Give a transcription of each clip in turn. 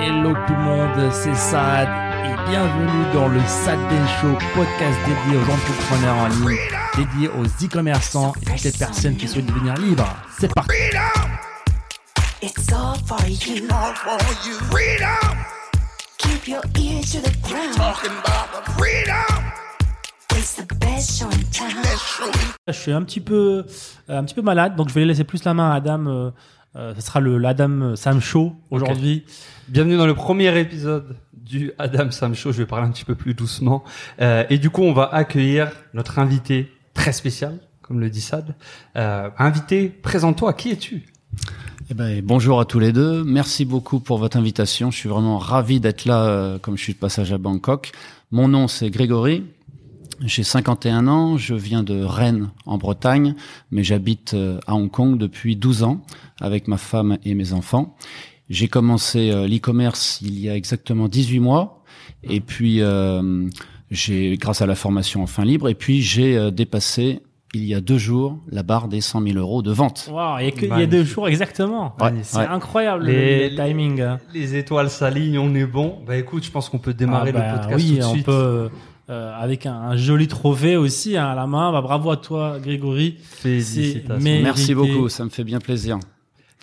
Hello tout le monde, c'est Sad et bienvenue dans le Sad Show, podcast dédié aux entrepreneurs en ligne, dédié aux e-commerçants et toutes les personnes qui souhaitent devenir libres. C'est parti. It's all for you. all for you. Freedom, Keep your ears to the ground. talking about the freedom. It's the best show in town. Show Je suis un petit peu, euh, un petit peu malade, donc je vais laisser plus la main à Adam. euh, euh, ce sera le l'Adam Sam Show aujourd'hui. Bienvenue dans le premier épisode du Adam Sam Show. Je vais parler un petit peu plus doucement. Euh, et du coup, on va accueillir notre invité très spécial, comme le dit Sad. Euh, invité, présente-toi. Qui es-tu? Eh ben, bonjour à tous les deux. Merci beaucoup pour votre invitation. Je suis vraiment ravi d'être là, euh, comme je suis de passage à Bangkok. Mon nom, c'est Grégory. J'ai 51 ans. Je viens de Rennes, en Bretagne, mais j'habite euh, à Hong Kong depuis 12 ans avec ma femme et mes enfants. J'ai commencé euh, l'e-commerce il y a exactement 18 mois. Et puis, euh, j'ai, grâce à la formation en fin libre, et puis j'ai euh, dépassé il y a deux jours la barre des 100 000 euros de vente. Waouh, il y a que- il y a Magnifique. deux jours exactement. Ouais, c'est ouais. incroyable Les- le, le timing. hein. Les étoiles s'alignent, on est bon. Bah écoute, je pense qu'on peut démarrer Ah bah le podcast oui, tout de on suite. peut euh, avec un, un joli trophée aussi hein, à la main. Bah, bravo à toi, Grégory. Félicitations. Merci beaucoup, ça me fait bien plaisir.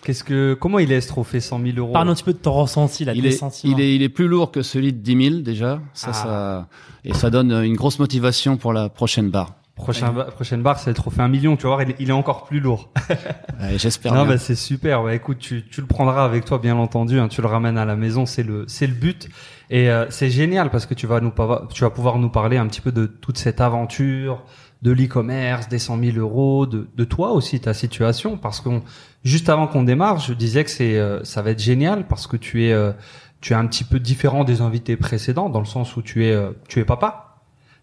Qu'est-ce que, comment il est ce trophée 100 000 euros Parle un petit peu de ton ressenti, là, Il est, il est, il est plus lourd que celui de 10 000 déjà. Ça, Ah. ça, et ça donne une grosse motivation pour la prochaine barre. Prochain ba- prochaine barre, c'est le trophée 1 million. Tu vas voir, il est, il est encore plus lourd. Ouais, J'espère Non, bien. bah, c'est super. Bah, écoute, tu, tu le prendras avec toi, bien entendu. Hein, tu le ramènes à la maison, c'est le, c'est le but. Et euh, c'est génial parce que tu vas nous, tu vas pouvoir nous parler un petit peu de toute cette aventure, de l'e-commerce, des 100 000 euros, de, de toi aussi, ta situation. Parce que juste avant qu'on démarre, je disais que c'est, euh, ça va être génial parce que tu es, euh, tu es un petit peu différent des invités précédents dans le sens où tu es, euh, tu es papa.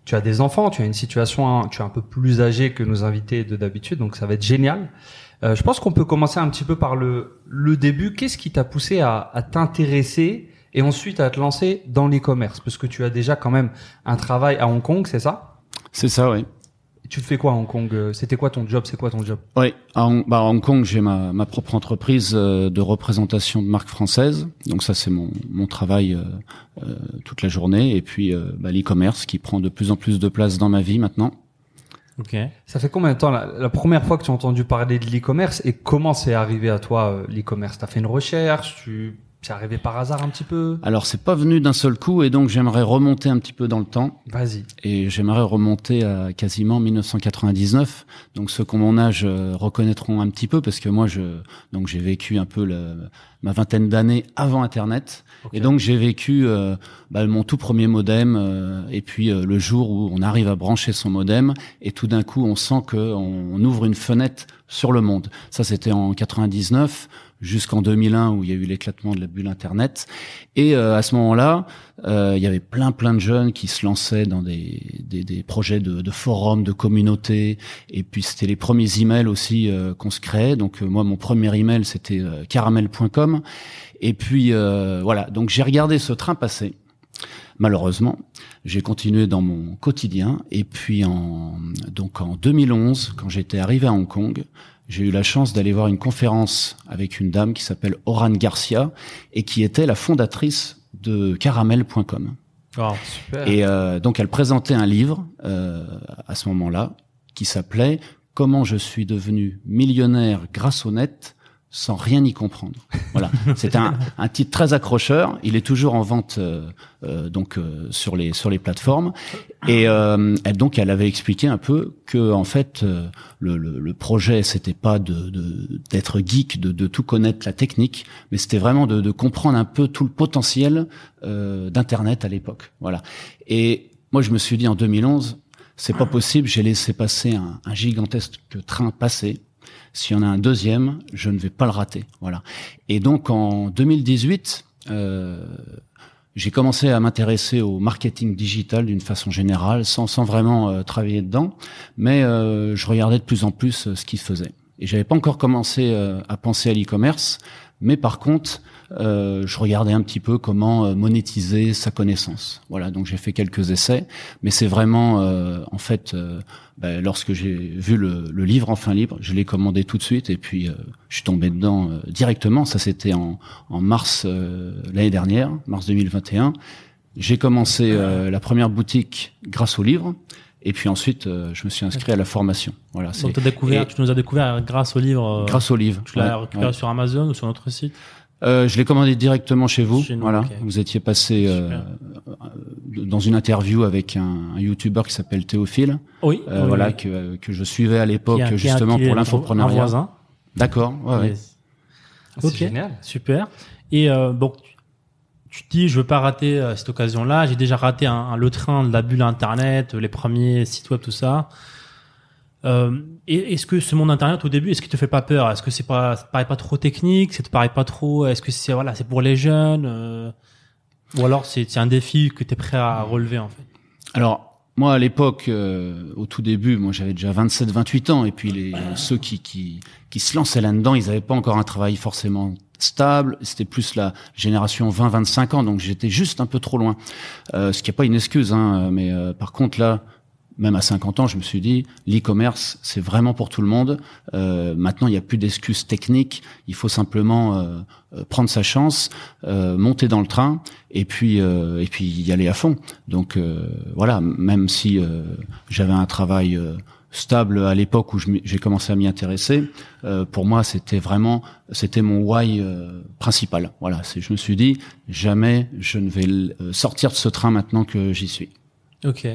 Tu as des enfants, tu as une situation, hein, tu es un peu plus âgé que nos invités de d'habitude, donc ça va être génial. Euh, je pense qu'on peut commencer un petit peu par le, le début. Qu'est-ce qui t'a poussé à, à t'intéresser et ensuite à te lancer dans l'e-commerce? Parce que tu as déjà quand même un travail à Hong Kong, c'est ça? C'est ça, oui. Tu fais quoi à Hong Kong Euh, C'était quoi ton job C'est quoi ton job? Oui, à Hong, bah, à Hong Kong, j'ai ma, ma propre entreprise euh, de représentation de marques françaises. Donc ça, c'est mon, mon travail euh, euh, toute la journée. Et puis euh, bah, l'e-commerce qui prend de plus en plus de place dans ma vie maintenant. Ok. Ça fait combien de temps la, la première fois que tu as entendu parler de l'e-commerce et comment c'est arrivé à toi euh, l'e-commerce? T'as fait une recherche Tu c'est arrivé par hasard un petit peu Alors c'est pas venu d'un seul coup et donc j'aimerais remonter un petit peu dans le temps. Vas-y. et j'aimerais remonter à quasiment 1999. Donc ceux qui ont mon âge euh, reconnaîtront un petit peu parce que moi je donc j'ai vécu un peu le- ma vingtaine d'années avant Internet et donc j'ai vécu euh, bah, mon tout premier modem euh, et puis euh, le jour où on arrive à brancher son modem et tout d'un coup on sent que on, on ouvre une fenêtre sur le monde. Ça c'était en 99 jusqu'en 2001 où il y a eu l'éclatement de la bulle Internet. Et euh, à ce moment-là, euh, il y avait plein plein de jeunes qui se lançaient dans des, des, des projets de, de forums, de communautés. Et puis c'était les premiers emails aussi euh, qu'on se créait. Donc euh, moi, mon premier email c'était euh, caramel.com. Et puis euh, voilà. Donc j'ai regardé ce train passer. Malheureusement, j'ai continué dans mon quotidien. Et puis en donc en 2011, quand j'étais arrivé à Hong Kong, j'ai eu la chance d'aller voir une conférence avec une dame qui s'appelle Oran Garcia et qui était la fondatrice de caramel.com. Oh, Super. Et euh, donc elle présentait un livre euh, à ce moment-là qui s'appelait Comment je suis devenu millionnaire grâce au net sans rien y comprendre. Voilà, c'est un, un titre très accrocheur. Il est toujours en vente euh, euh, donc euh, sur les sur les plateformes. Et euh, elle, donc elle avait expliqué un peu que en fait euh, le, le, le projet c'était pas de de- d'être geek, de, de tout connaître la technique, mais c'était vraiment de, de comprendre un peu tout le potentiel euh, d'internet à l'époque. Voilà. Et moi je me suis dit en 2011 c'est pas possible, j'ai laissé passer un, un gigantesque train passer. S'il y en a un deuxième, je ne vais pas le rater. Voilà. Et donc en 2018, euh, j'ai commencé à m'intéresser au marketing digital d'une façon générale, sans, sans vraiment euh, travailler dedans, mais euh, je regardais de plus en plus euh, ce qui se faisait. et j'avais pas encore commencé euh, à penser à l'e-commerce, mais par contre, euh, je regardais un petit peu comment euh, monétiser sa connaissance. Voilà, donc j'ai fait quelques essais, mais c'est vraiment, euh, en fait, euh, ben, lorsque j'ai vu le, le livre enfin libre, je l'ai commandé tout de suite et puis euh, je suis tombé dedans euh, directement. Ça, c'était en, en mars euh, l'année dernière, mars 2021. J'ai commencé euh, la première boutique grâce au livre. Et puis ensuite, euh, je me suis inscrit à la formation. Voilà, Donc, découvert, et- tu nous as découvert grâce au livre. euh, grâce au livre. Tu l'as Ouais, récupéré ouais. sur Amazon ou sur notre site? Euh, je l'ai commandé directement chez vous. Chez nous, voilà, vous étiez passé euh, dans une interview avec un, un youtubeur qui s'appelle Théophile. Oui. euh, oui, voilà oui. que que je suivais à l'époque justement qui est pour voisin. D'accord. Ouais, ouais. Yes. C'est Ok. génial. Super. Et euh, donc, tu- tu te dis, je veux pas rater euh, cette occasion-là. J'ai déjà raté un, un- le train de la bulle Internet, les premiers sites web, tout ça. Euh, est-ce que ce monde Internet au début, est-ce qu'il te fait pas peur? Est-ce que c'est pas, ça te paraît pas trop technique? Ça te paraît pas trop Est-ce que c'est voilà, c'est pour les jeunes euh, Ou alors c'est c'est un défi que tu es prêt à relever en fait? Alors, moi, à l'époque, euh, au tout début, moi, j'avais déjà 27, 28 ans, et puis les, ceux qui, qui, qui se lançaient là-dedans, ils n'avaient pas encore un travail forcément stable. C'était plus la génération 20, 25 ans, donc j'étais juste un peu trop loin. Euh, ce qui n'est pas une excuse, hein, mais euh, par contre, là, même à 50 ans, je me suis dit, l'e-commerce, c'est vraiment pour tout le monde. Euh, maintenant, il n'y a plus d'excuses techniques. Il faut simplement euh, euh, prendre sa chance, euh, monter dans le train, et puis euh, et puis y aller à fond. Donc euh, voilà, même si j'avais un travail stable à l'époque où j'ai commencé à m'y intéresser, euh, pour moi, c'était vraiment c'était mon why euh, principal. Voilà, je me suis dit jamais je ne vais sortir de ce train maintenant que j'y suis. Ok.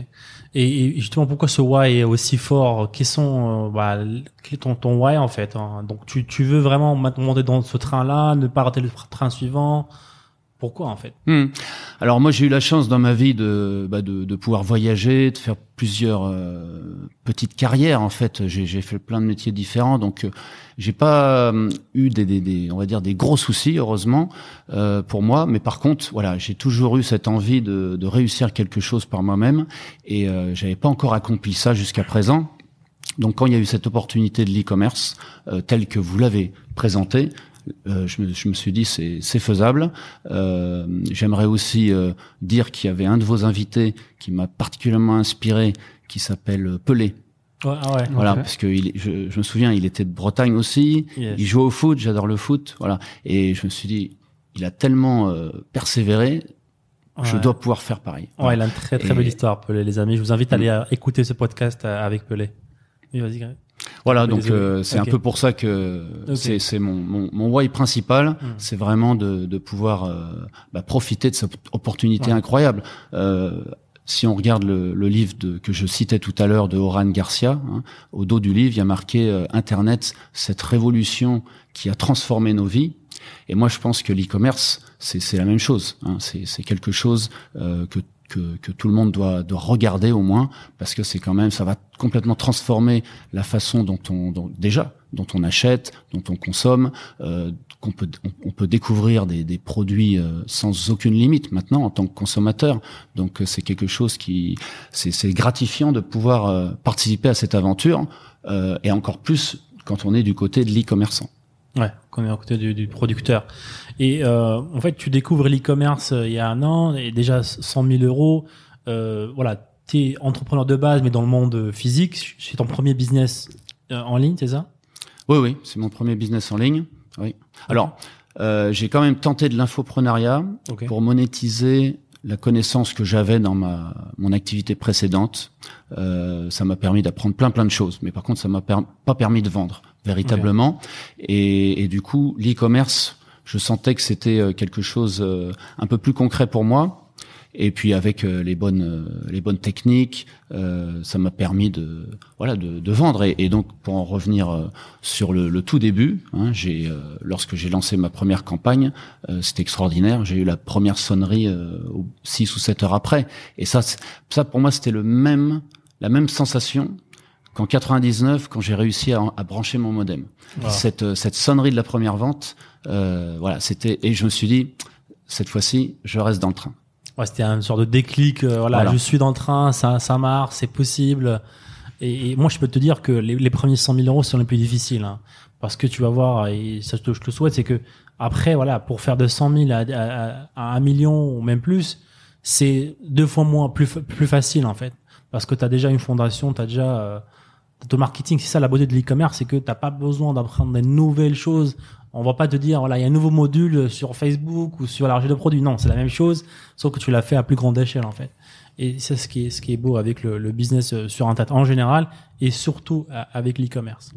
Et, justement, pourquoi ce why est aussi fort? Quels sont, euh, bah, quel est ton, why en fait hein? Donc, tu, tu veux vraiment monter dans ce train-là, ne pas rater le tr- train suivant? Pourquoi en fait? Hmm. Alors moi j'ai eu la chance dans ma vie de, bah, de, de pouvoir voyager, de faire plusieurs euh, petites carrières en fait. J'ai fait plein de métiers différents, donc euh, j'ai pas euh, eu des, des, des, on va dire des gros soucis heureusement euh, pour moi. Mais par contre voilà j'ai toujours eu cette envie de, de réussir quelque chose par moi-même et euh, j'avais pas encore accompli ça jusqu'à présent. Donc quand il y a eu cette opportunité de l'e-commerce telle que vous l'avez présentée, euh, je, me, je me suis dit c'est c'est faisable. Euh, J'aimerais aussi euh, dire qu'il y avait un de vos invités qui m'a particulièrement inspiré, qui s'appelle Pelé. ouais, ah ouais. Voilà, parce que il, je, je me souviens, il était de Bretagne aussi. Yes. Il jouait au foot, j'adore le foot. Voilà, et je me suis dit, il a tellement euh, persévéré, je dois pouvoir faire pareil. Ouais, il a une très très Et- belle histoire, Pelé, les amis. Je vous invite à aller euh, écouter ce podcast avec Pelé. Oui, vas-y, Greg. Voilà, donc euh, c'est un peu pour ça que c'est mon, mon, mon why principal, c'est vraiment de, de pouvoir euh, bah, profiter de cette opportunité Ouais. incroyable. Euh, si on regarde le, le livre de, que je citais tout à l'heure de Oran Garcia, hein, au dos du livre, il y a marqué euh, Internet, cette révolution qui a transformé nos vies. Et moi, je pense que l'e-commerce, c'est la même chose. Hein. C'est c'est quelque chose euh, que, que que tout le monde doit doit regarder au moins, parce que c'est quand même, ça va complètement transformer la façon dont on dont- déjà dont on achète, dont on consomme, euh, qu'on peut on, peut découvrir des, des produits euh, sans aucune limite maintenant en tant que consommateur. Donc euh, c'est quelque chose qui c'est gratifiant de pouvoir euh, participer à cette aventure et encore plus quand on est du côté de l'e-commerçant. Ouais, qu'on est à côté du, du producteur. Et euh, en fait, tu découvres l'e-commerce euh, il y a un an, et déjà 100 000 euros. Euh, voilà, tu es entrepreneur de base, mais dans le monde physique. C'est ton premier business euh, en ligne, c'est ça? Oui, oui, c'est mon premier business en ligne. Oui. Alors, euh, j'ai quand même tenté de l'infoprenariat pour monétiser la connaissance que j'avais dans ma mon activité précédente. Euh, ça m'a permis d'apprendre plein plein de choses, mais par contre, ça m'a per- pas permis de vendre véritablement. Et, et du coup, l'e-commerce, je sentais que c'était euh, quelque chose euh, un peu plus concret pour moi. Et puis avec euh, les bonnes euh, les bonnes techniques, euh, ça m'a permis de voilà de, de vendre. Et, et donc pour en revenir euh, sur le, le tout début, hein, j'ai euh, lorsque j'ai lancé ma première campagne, euh, c'était extraordinaire. J'ai eu la première sonnerie euh, au- six ou sept heures après. Et ça ça pour moi c'était le même la même sensation qu'en 99 quand j'ai réussi à, à brancher mon modem. Wow. Cette euh, cette sonnerie de la première vente, euh, voilà c'était et je me suis dit cette fois-ci je reste dans le train. Ouais, c'était une sorte de déclic. euh, voilà, Voilà. je suis dans le train, ça, ça marche, c'est possible. Et, et moi, je peux te dire que les, les premiers 100 000 euros sont les plus difficiles, hein. parce que tu vas voir, et ça je te, je te souhaite, c'est que après, voilà, pour faire de 100 000 à, à, à 1 million ou même plus, c'est deux fois moins plus plus facile en fait, parce que tu as déjà une fondation, tu as déjà euh, ton marketing. C'est ça la beauté de l'e-commerce, c'est que t'as pas besoin d'apprendre des nouvelles choses. On va pas te dire voilà, il y a un nouveau module sur Facebook ou sur la recherche de produits. Non, c'est la même chose, sauf que tu l'as fait à plus grande échelle en fait. Et c'est ce qui est beau avec le, business euh, sur internet en général et surtout euh, avec l'e-commerce.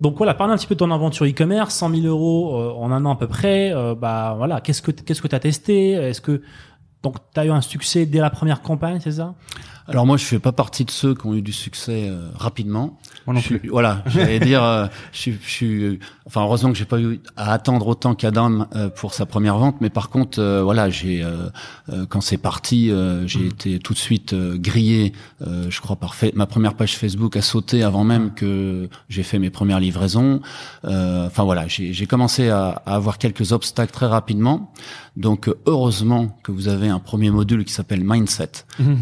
Donc voilà, parle un petit peu de ton aventure e-commerce, 100 000 euros euh, en un an à peu près. bah voilà, qu'est-ce que qu'est-ce que t'as testé? Est-ce que donc t'as eu un succès dès la première campagne, c'est ça? Alors moi, je fais pas partie de ceux qui ont eu du succès euh, rapidement. Moi non Je suis- plus. Voilà, j'allais dire, euh, je, suis- je suis, enfin heureusement que j'ai pas eu à attendre autant qu'Adam euh, pour sa première vente, mais par contre, euh, voilà, j'ai euh, euh, quand c'est parti, euh, j'ai été tout de suite euh, grillé. euh, je crois par ma première page Facebook a sauté avant même que j'ai fait mes premières livraisons. Euh, Enfin voilà, j'ai commencé à, à avoir quelques obstacles très rapidement. Donc heureusement que vous avez un premier module qui s'appelle Mindset,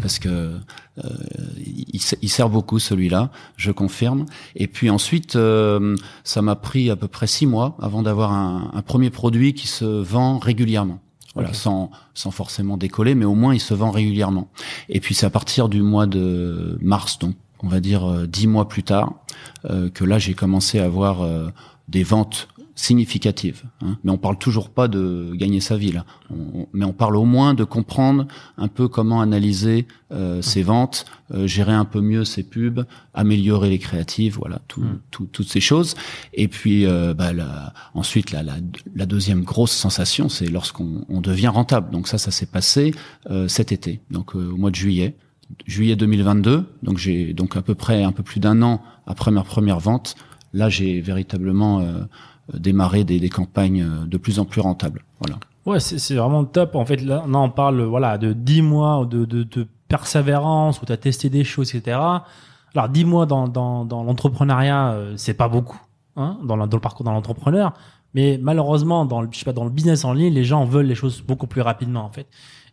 parce que euh, il, il sert beaucoup celui-là, je confirme. Et puis ensuite, euh, ça m'a pris à peu près six mois avant d'avoir un, un premier produit qui se vend régulièrement. Voilà, sans, sans forcément décoller, mais au moins il se vend régulièrement. Et puis c'est à partir du mois de mars, donc on va dire euh, dix mois plus tard, euh, que là j'ai commencé à avoir euh, des ventes significatives. hein. Mais on parle toujours pas de gagner sa vie là. On- on- mais on parle au moins de comprendre un peu comment analyser euh, ses ventes, euh, gérer un peu mieux ses pubs, améliorer les créatives, voilà, tout, tout- toutes ces choses. Et puis euh, bah, la- ensuite la, la, la deuxième grosse sensation, c'est lorsqu'on on devient rentable. Donc ça, ça s'est passé euh, cet été, donc euh, au mois de juillet juillet 2022. Donc j'ai donc à peu près un peu plus d'un an après ma première vente. Là, j'ai véritablement euh, démarré des, des campagnes euh, de plus en plus rentables. Voilà. Ouais, c'est vraiment top. En fait, là, on parle voilà de 10 mois de, de, de persévérance où tu as testé des choses, etc. Alors 10 mois dans, dans, dans l'entrepreneuriat, euh, c'est pas beaucoup hein, dans, le, dans le parcours dans l'entrepreneur. Mais malheureusement, dans le, je sais pas, dans le business en ligne, les gens veulent les choses beaucoup plus rapidement en fait.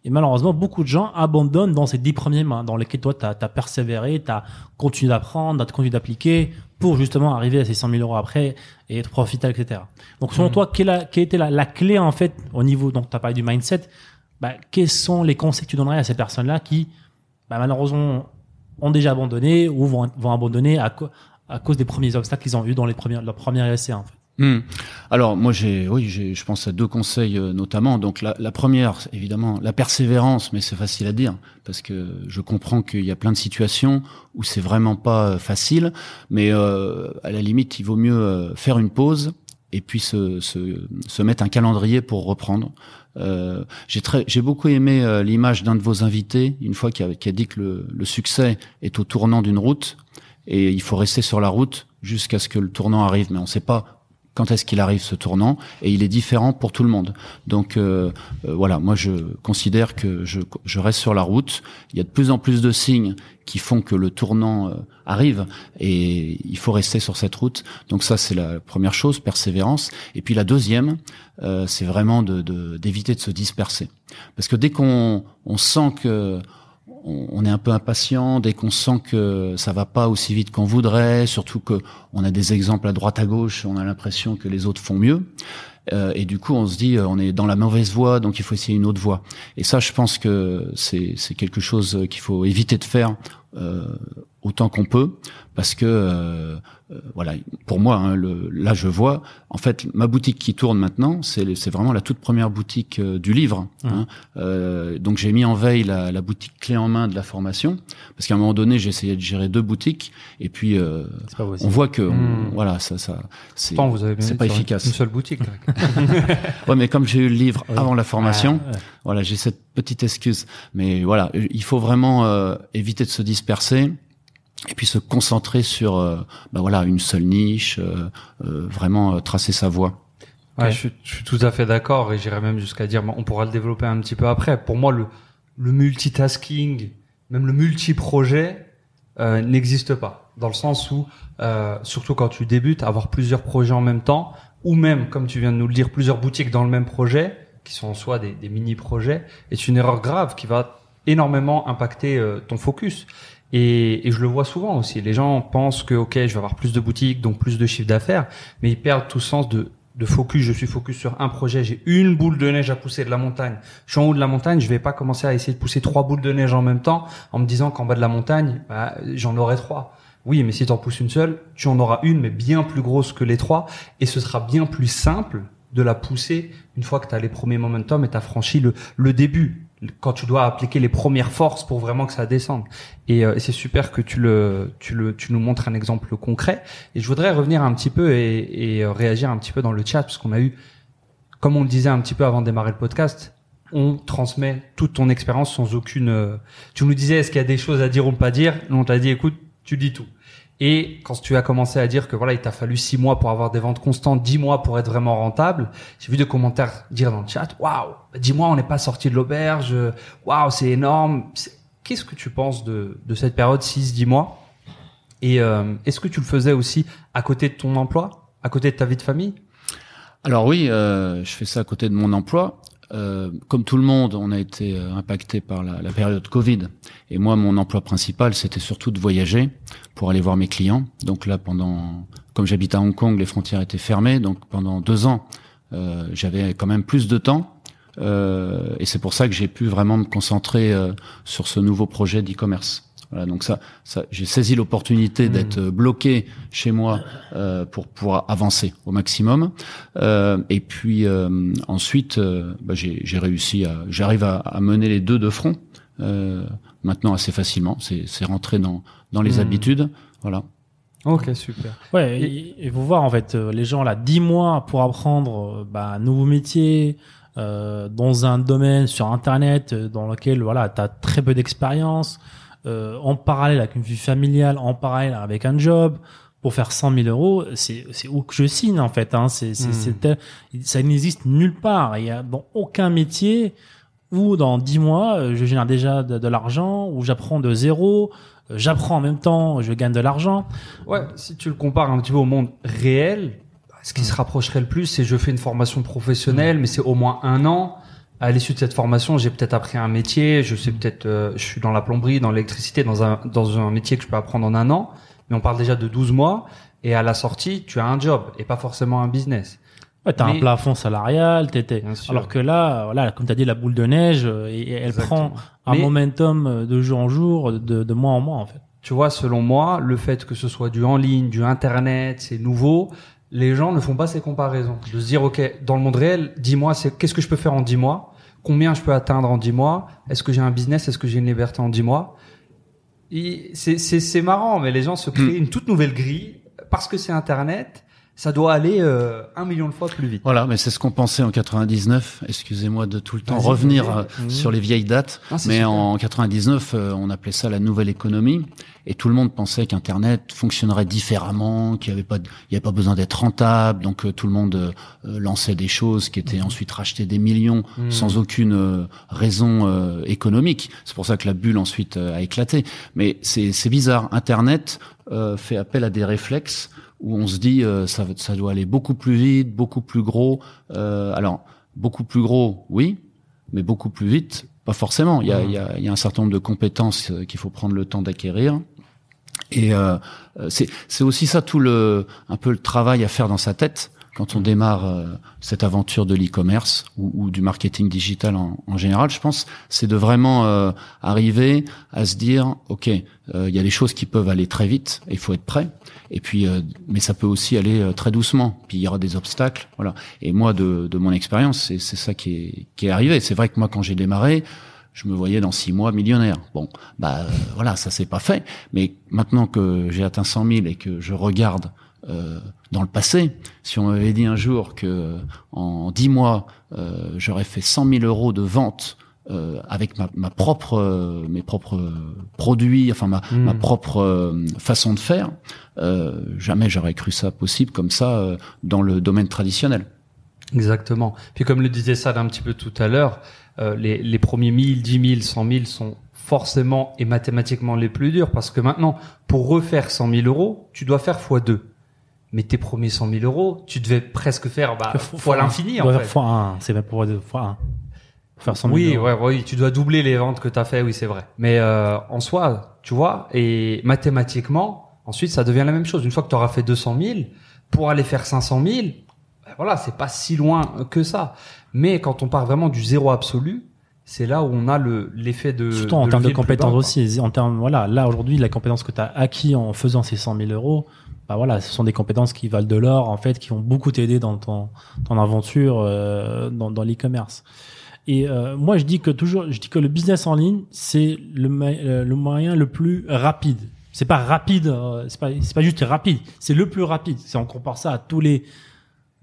Et malheureusement, beaucoup de gens abandonnent dans ces 10 premiers mois dans lesquels toi, tu as, persévéré, tu as continué d'apprendre, tu as continué d'appliquer pour justement arriver à ces 100 000 euros après et être profitable, etc. Donc selon toi, quelle, a- quelle était la, la clé en fait au niveau, donc tu as parlé du mindset, bah, quels sont les conseils que tu donnerais à ces personnes-là qui bah, malheureusement ont déjà abandonné ou vont, vont abandonner à, cause des premiers obstacles qu'ils ont eu dans les premiers, leur premier essai en fait? Hmm. Alors moi j'ai oui j'ai je pense à deux conseils euh, notamment. Donc la, la première évidemment la persévérance mais c'est facile à dire parce que je comprends qu'il y a plein de situations où c'est vraiment pas euh, facile. Mais euh, à la limite il vaut mieux euh, faire une pause et puis se, se, se mettre un calendrier pour reprendre. Euh, j'ai très j'ai beaucoup aimé euh, l'image d'un de vos invités une fois qui a, a dit que le, le succès est au tournant d'une route et il faut rester sur la route jusqu'à ce que le tournant arrive. Mais on sait pas quand est-ce qu'il arrive ce tournant et il est différent pour tout le monde. Donc euh, euh, voilà, moi je considère que je, je reste sur la route. Il y a de plus en plus de signes qui font que le tournant euh, arrive et il faut rester sur cette route. Donc ça c'est la première chose, persévérance. Et puis la deuxième, euh, c'est vraiment de- de- d'éviter de, se disperser, parce que dès qu'on on sent que on est un peu impatient dès qu'on sent que ça va pas aussi vite qu'on voudrait, surtout que on a des exemples à droite à gauche, on a l'impression que les autres font mieux. Euh, et du coup, on se dit, euh, on est dans la mauvaise voie, donc il faut essayer une autre voie. Et ça, je pense que c'est c'est quelque chose qu'il faut éviter de faire euh, autant qu'on peut, parce que euh, euh, voilà, pour moi, hein, le, là, je vois, en fait, ma boutique qui tourne maintenant, c'est c'est vraiment la toute première boutique euh, du livre. hein. Euh, donc, j'ai mis en veille la, la boutique clé en main de la formation, parce qu'à un moment donné, j'ai essayé de gérer deux boutiques, et puis euh, on voit que on- Hmm. voilà, ça, ça, c'est pas sur efficace. Une seule boutique. Ouais, mais comme j'ai eu le livre avant la formation, Ah, ouais. voilà, j'ai cette petite excuse. Mais voilà, il faut vraiment euh, éviter de se disperser et puis se concentrer sur, euh, bah voilà, une seule niche, euh, euh, vraiment euh, tracer sa voie. Ouais, je, suis, je suis tout à fait d'accord et j'irais même jusqu'à dire, on pourra le développer un petit peu après. Pour moi, le, le multitasking, même le multi-projet, euh, n'existe pas. Dans le sens où, euh, surtout quand tu débutes, avoir plusieurs projets en même temps, ou même, comme tu viens de nous le dire, plusieurs boutiques dans le même projet, qui sont en soi des, des mini-projets, est une erreur grave qui va énormément impacter euh, ton focus. Et, et je le vois souvent aussi. Les gens pensent que ok, je vais avoir plus de boutiques, donc plus de chiffre d'affaires, mais ils perdent tout sens de de focus. Je suis focus sur un projet. J'ai une boule de neige à pousser de la montagne. Je suis en haut de la montagne. Je vais pas commencer à essayer de pousser trois boules de neige en même temps en me disant qu'en bas de la montagne, bah, j'en aurai trois. Oui, mais si tu en pousses une seule, tu en auras une, mais bien plus grosse que les trois, et ce sera bien plus simple de la pousser une fois que tu as les premiers momentum et tu as franchi le, le début, quand tu dois appliquer les premières forces pour vraiment que ça descende. Et, euh, c'est super que tu le, tu le, tu nous montres un exemple concret. Et je voudrais revenir un petit peu et, et euh, réagir un petit peu dans le chat, parce qu'on a eu, comme on le disait un petit peu avant de démarrer le podcast, on transmet toute ton expérience sans aucune. euh, Tu nous disais est-ce qu'il y a des choses à dire ou pas dire? On t'a dit écoute, tu dis tout. Et quand tu as commencé à dire que voilà, il t'a fallu six mois pour avoir des ventes constantes, dix mois pour être vraiment rentable, j'ai vu des commentaires dire dans le chat, waouh, dix mois on n'est pas sorti de l'auberge, waouh, c'est énorme. Qu'est-ce que tu penses de, de cette période six, dix mois? Et euh, est-ce que tu le faisais aussi à côté de ton emploi, à côté de ta vie de famille? Alors oui, euh, je fais ça à côté de mon emploi. Euh, comme tout le monde, on a été euh, impacté par la, période Covid. Et moi, mon emploi principal, c'était surtout de voyager pour aller voir mes clients. Donc là, pendant, comme j'habite à Hong Kong, les frontières étaient fermées. Donc pendant deux ans, euh, j'avais quand même plus de temps. Et c'est pour ça que j'ai pu vraiment me concentrer sur ce nouveau projet d'e-commerce. Voilà, donc ça, ça j'ai saisi l'opportunité d'être euh, bloqué chez moi euh, pour pouvoir avancer au maximum. Euh, et puis euh, ensuite, euh, bah, j'ai j'ai réussi à, j'arrive à, à mener les deux de front euh, maintenant assez facilement. C'est c'est rentré dans dans les Hmm. habitudes. Voilà. Ok, super. Ouais, et, et vous voir en fait euh, les gens là 10 mois pour apprendre bah, un nouveau métier euh, dans un domaine sur internet euh, dans lequel voilà, tu as très peu d'expérience euh, en parallèle avec une vie familiale, en parallèle avec un job pour faire 100 000 euros, c'est où que je signe en fait. Hein. C'est Hmm. ça n'existe nulle part. Il y a dans aucun métier où dans 10 mois euh, je génère déjà de, de l'argent, où j'apprends de zéro, euh, j'apprends en même temps, je gagne de l'argent. Ouais, si tu le compares un petit peu au monde réel, ce qui se rapprocherait le plus, c'est je fais une formation professionnelle, mais c'est au moins un an. À l'issue de cette formation, j'ai peut-être appris un métier, je sais peut-être, euh, je suis dans la plomberie, dans l'électricité, dans un, dans un métier que je peux apprendre en un an, mais on parle déjà de 12 mois, et à la sortie, tu as un job, et pas forcément un business. Ouais, t'as Mais- un plafond salarial, t'étais. Alors que là, voilà, comme t'as dit, la boule de neige, euh, et, elle Exactement. prend un Mais- momentum euh, de jour en jour, de, de mois en mois, en fait. Tu vois, selon moi, le fait que ce soit du en ligne, du internet, c'est nouveau, les gens ne font pas ces comparaisons. De se dire, OK, dans le monde réel, dis-moi, c'est qu'est-ce que je peux faire en 10 mois? Combien je peux atteindre en 10 mois? Est-ce que j'ai un business? Est-ce que j'ai une liberté en 10 mois? C'est, marrant, mais les gens se créent une toute nouvelle grille parce que c'est internet. Ça doit aller euh, un million de fois plus vite. Voilà, mais c'est ce qu'on pensait en 99. Excusez-moi de tout le temps revenir euh, Mmh. sur les vieilles dates. Ah, mais super. en 99, euh, on appelait ça la nouvelle économie, et tout le monde pensait qu'Internet fonctionnerait différemment, qu'il n'y avait pas, il y avait pas besoin d'être rentable, donc euh, tout le monde euh, lançait des choses qui étaient ensuite rachetées des millions Mmh. sans aucune raison économique. C'est pour ça que la bulle ensuite a éclaté. Mais c'est c'est bizarre. Internet euh, fait appel à des réflexes où on se dit euh, ça, doit aller beaucoup plus vite, beaucoup plus gros. Euh, alors beaucoup plus gros, oui, mais beaucoup plus vite, pas forcément. Il y a, il y a, il y a un certain nombre de compétences euh, qu'il faut prendre le temps d'acquérir. Et euh, c'est c'est aussi ça tout le un peu le travail à faire dans sa tête quand on démarre euh, cette aventure de l'e-commerce ou, ou du marketing digital en, en général, je pense, c'est de vraiment euh, arriver à se dire, ok, euh, il y a des choses qui peuvent aller très vite, il faut être prêt. Et puis, euh, mais ça peut aussi aller euh, très doucement. Puis il y aura des obstacles, voilà. Et moi, de, de mon expérience, c'est ça qui est qui est arrivé. C'est vrai que moi, quand j'ai démarré, je me voyais dans six mois millionnaire. Bon, bah voilà, ça s'est pas fait. Mais maintenant que j'ai atteint 100 000 et que je regarde euh, dans le passé, si on m'avait dit un jour que en dix mois euh, j'aurais fait 100 000 euros de vente euh, avec ma, ma propre, euh, mes propres produits, enfin ma, ma propre euh, façon de faire, euh, jamais j'aurais cru ça possible comme ça euh, dans le domaine traditionnel. Exactement. Puis comme le disait Sad un petit peu tout à l'heure, euh, les, les premiers 1000, 10 000, 100 000 sont forcément et mathématiquement les plus durs parce que maintenant, pour refaire 100 000 euros, tu dois faire fois 2. Mais tes premiers 100 000 euros, tu devais presque faire bah, fois l'infini en Ouais, fait. Fois un, c'est même pour fois un. pour faire 100 000 Oui, euros. ouais, oui, tu dois doubler les ventes que tu as fait, oui, c'est vrai. Mais euh, en soi, tu vois, et mathématiquement, ensuite, ça devient la même chose. Une fois que tu auras fait 200 000, pour aller faire 500 000, ben voilà, c'est pas si loin que ça. Mais quand on part vraiment du zéro absolu, c'est là où on a le l'effet de Surtout en termes de bas, compétences aussi. En termes, voilà, là aujourd'hui, la compétence que tu as acquis en faisant ces 100 000 euros, bah voilà, ce sont des compétences qui valent de l'or en fait, qui vont beaucoup t'aider dans ton, ton aventure euh, dans, dans l'e-commerce. Et euh, moi, je dis que toujours, je dis que le business en ligne, c'est le, euh, le moyen le plus rapide. C'est pas rapide, euh, c'est pas, c'est pas juste rapide, c'est le plus rapide. Si on compare ça à tous les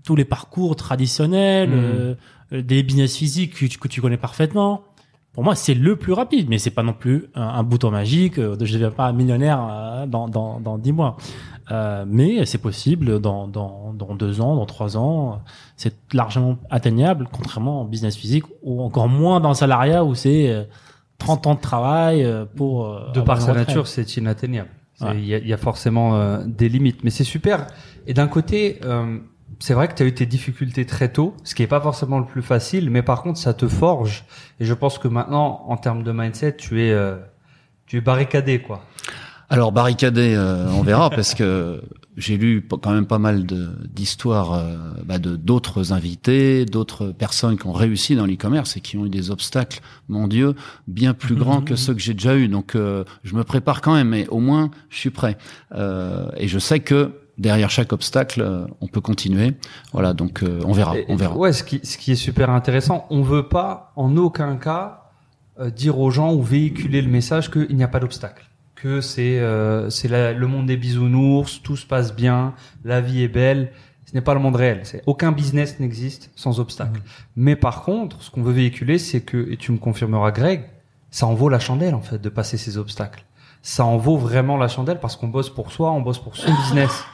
tous les parcours traditionnels, Mhm. euh, des business physiques que tu, que tu connais parfaitement. Pour moi, c'est le plus rapide, mais c'est pas non plus un, un bouton magique. euh, Je ne deviens pas millionnaire euh, dans dans dans dix mois. Euh, mais c'est possible dans, dans, dans deux ans, dans trois ans. C'est largement atteignable, contrairement au business physique, ou encore moins dans le salariat où c'est euh, 30 ans de travail euh, pour... euh, de par sa nature, c'est inatteignable. C'est- Ouais. Il y, a, il y a forcément euh, des limites, mais c'est super. Et d'un côté, euh, c'est vrai que tu as eu tes difficultés très tôt, ce qui est pas forcément le plus facile, mais par contre, ça te forge. Et je pense que maintenant, en termes de mindset, tu es, euh, tu es barricadé, quoi. Alors barricadé, euh, on verra parce que j'ai lu quand même pas mal de- d'histoires euh, bah, de d'autres invités, d'autres personnes qui ont réussi dans l'e-commerce et qui ont eu des obstacles, mon Dieu, bien plus grands que ceux que j'ai déjà eu. Donc euh, je me prépare quand même, mais au moins je suis prêt. Euh, et je sais que derrière chaque obstacle, on peut continuer. Voilà, donc euh, on verra, on verra. Ouais, ce qui, ce qui est super intéressant, on veut pas en aucun cas euh, dire aux gens ou véhiculer le message qu'il n'y a pas d'obstacle, que c'est euh, c'est le monde des bisounours, tout se passe bien, la vie est belle. Ce n'est pas le monde réel. C'est aucun business n'existe sans obstacle. Mais par contre, ce qu'on veut véhiculer, c'est que et tu me confirmeras, Greg, ça en vaut la chandelle en fait de passer ces obstacles. Ça en vaut vraiment la chandelle parce qu'on bosse pour soi, on bosse pour son business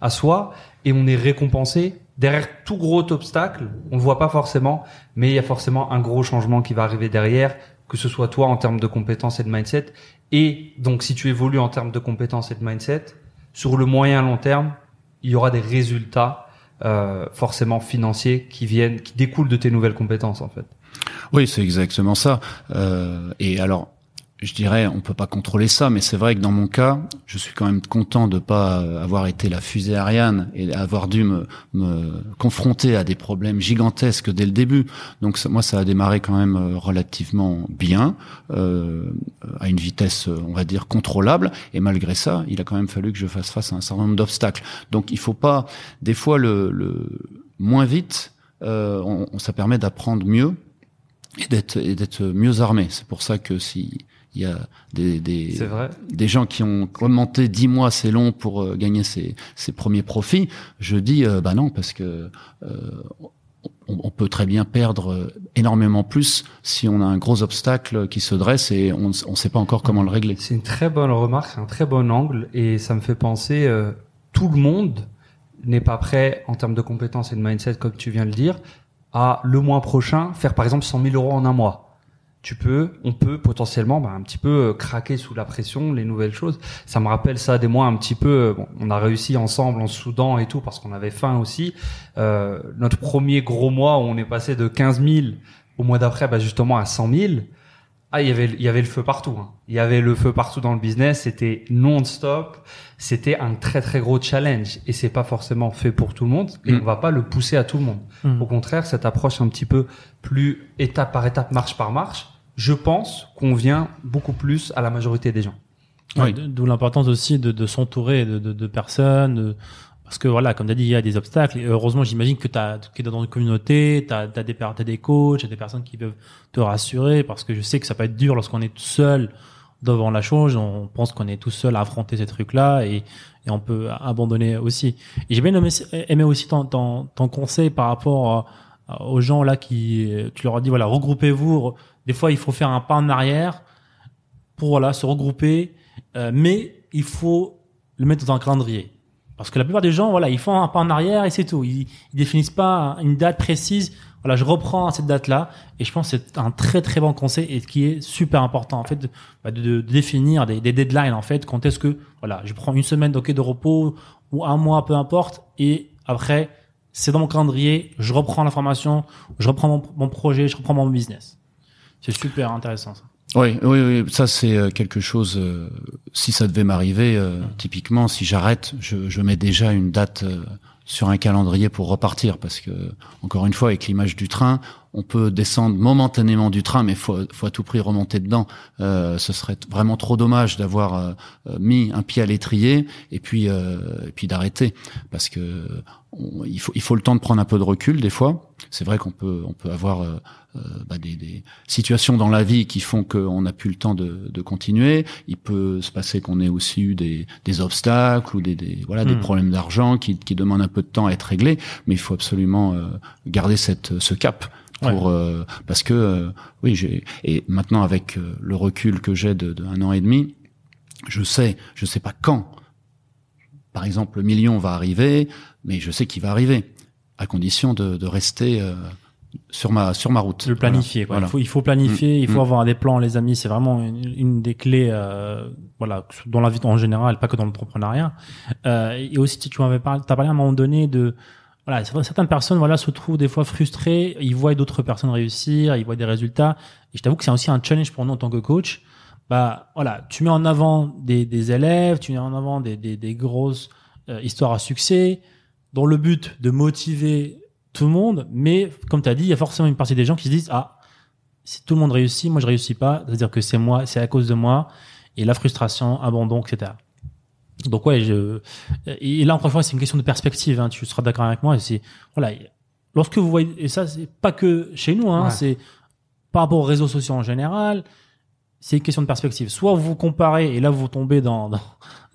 à soi et on est récompensé derrière tout gros obstacle. On le voit pas forcément, mais il y a forcément un gros changement qui va arriver derrière, que ce soit toi en termes de compétences et de mindset. Et donc, si tu évolues en termes de compétences et de mindset, sur le moyen long terme, il y aura des résultats euh, forcément financiers qui viennent, qui découlent de tes nouvelles compétences en fait. Oui, c'est exactement ça. Euh, et alors, je dirais, on peut pas contrôler ça, mais c'est vrai que dans mon cas, je suis quand même content de pas avoir été la fusée Ariane et avoir dû me, me confronter à des problèmes gigantesques dès le début. Donc moi, ça a démarré quand même euh, relativement bien, euh, à une vitesse, on va dire, contrôlable. Et malgré ça, il a quand même fallu que je fasse face à un certain nombre d'obstacles. Donc il faut pas, des fois, le, le moins vite, euh, on, ça permet d'apprendre mieux et d'être mieux armé. C'est pour ça que si il y a des des, vrai. des gens qui ont commenté dix mois c'est long pour euh, gagner ses, ses premiers profits, je dis euh, bah non parce que euh, on, on peut très bien perdre euh, énormément plus si on a un gros obstacle qui se dresse et on ne sait pas encore comment le régler. C'est une très bonne remarque, un très bon angle et ça me fait penser euh, tout le monde n'est pas prêt en termes de compétences et de mindset comme tu viens de le dire à le mois prochain faire par exemple 100 000 euros en un mois. Tu peux, on peut potentiellement bah, un petit peu euh, craquer sous la pression, les nouvelles choses. Ça me rappelle ça des mois un petit peu. euh, Bon, on a réussi ensemble en Soudan et tout parce qu'on avait faim aussi. Euh, notre premier gros mois où on est passé de 15 000 au mois d'après, bah, justement à 100 000. Ah, il y avait, il y avait le feu partout. hein. Il y avait le feu partout dans le business. C'était non-stop. C'était un très très gros challenge et c'est pas forcément fait pour tout le monde et Mm. on va pas le pousser à tout le monde. Mm. Au contraire, cette approche un petit peu plus étape par étape, marche par marche, je pense convient beaucoup plus à la majorité des gens. Oui. D'où l'importance aussi de, de s'entourer de, de, de personnes. Parce que voilà, comme tu as dit, il y a des obstacles. Heureusement, j'imagine que tu es dans une communauté, tu as, des, t'as des coachs, t'as des personnes qui peuvent te rassurer. Parce que je sais que ça peut être dur lorsqu'on est tout seul devant la chose. On pense qu'on est tout seul à affronter ces trucs-là et, et on peut abandonner aussi. Et j'ai bien aimé, aussi ton, ton, ton conseil par rapport aux gens là qui, tu leur as dit, voilà, regroupez-vous. Re- Des fois, il faut faire un pas en arrière pour voilà, se regrouper euh, mais il faut le mettre dans un calendrier. Parce que la plupart des gens, voilà, ils font un pas en arrière et c'est tout. Ils, ils définissent pas une date précise. Voilà, je reprends à cette date-là. Et je pense que c'est un très très bon conseil et qui est super important en fait de, bah, définir des, deadlines en fait. Quand est-ce que voilà, je prends une semaine ok de repos ou un mois, peu importe. Et après, c'est dans mon calendrier. Je reprends l'information, je reprends mon projet, je reprends mon business. C'est super intéressant. Ça. Oui, oui, oui, ça c'est euh, quelque chose. euh, si ça devait m'arriver, euh, typiquement, si j'arrête, je, mets déjà une date sur un calendrier pour repartir, parce que encore une fois, avec l'image du train, on peut descendre momentanément du train, mais faut, faut à tout prix remonter dedans. Euh, ce serait vraiment trop dommage d'avoir euh, euh, mis un pied à l'étrier et puis euh, et puis d'arrêter, parce que on- il faut il faut le temps de prendre un peu de recul des fois. C'est vrai qu'on peut on peut avoir bah, des, des situations dans la vie qui font qu'on n'a plus le temps de, de continuer. Il peut se passer qu'on ait aussi eu des, des obstacles ou des, des voilà des Hmm. problèmes d'argent qui, qui demandent un peu de temps à être réglés. Mais il faut absolument euh, garder cette ce cap pour euh, parce que euh, oui j'ai et maintenant avec euh, le recul que j'ai de, de un an et demi, je sais je sais pas quand. Par exemple, le million va arriver, mais je sais qu'il va arriver à condition de, de rester euh, sur ma sur ma route. Le planifier. Voilà. Quoi. Il, faut, il faut planifier, il faut Mm. avoir des plans, les amis. C'est vraiment une, une des clés, euh, voilà, dans la vie en général, pas que dans l'entrepreneuriat. Euh, et aussi, tu m'avais parlé, t'as parlé à un moment donné de, voilà, certaines personnes, voilà, se trouvent des fois frustrées. Ils voient d'autres personnes réussir, ils voient des résultats. Et je t'avoue que c'est aussi un challenge pour nous en tant que coach. Bah, voilà, tu mets en avant des, des élèves, tu mets en avant des, des, des grosses euh, histoires à succès, dans le but de motiver tout le monde. Mais comme tu as dit, il y a forcément une partie des gens qui se disent ah, si tout le monde réussit, moi je réussis pas, c'est-à-dire que c'est moi, c'est à cause de moi, et la frustration, abandon, etc. Donc ouais, je et là encore une fois, c'est une question de perspective. Hein, tu seras d'accord avec moi. C'est voilà, lorsque vous voyez et ça, c'est pas que chez nous, hein, Ouais. c'est par rapport aux réseaux sociaux en général. C'est une question de perspective. Soit vous comparez et là vous tombez dans dans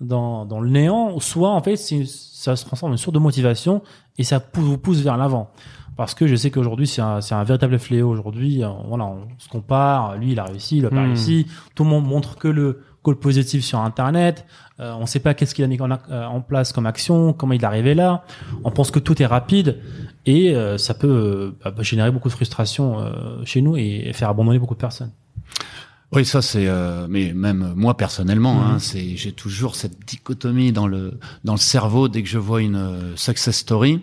dans, dans le néant, soit en fait c'est- ça se transforme en une source de motivation et ça vous pousse vers l'avant. Parce que je sais qu'aujourd'hui c'est un, c'est un véritable fléau. Aujourd'hui, euh, voilà, on se compare. Lui, il a réussi, il a pas Hmm. réussi. Tout le monde montre que le que le positif sur Internet. Euh, on ne sait pas qu'est-ce qu'il a mis euh, en place comme action, comment il est arrivé là. On pense que tout est rapide et euh, ça peut euh, bah, générer beaucoup de frustration chez nous et faire abandonner beaucoup de personnes. Oui, ça c'est, euh, mais même moi personnellement, Mhm. hein, c'est, j'ai toujours cette dichotomie dans le dans le cerveau dès que je vois une euh, success story.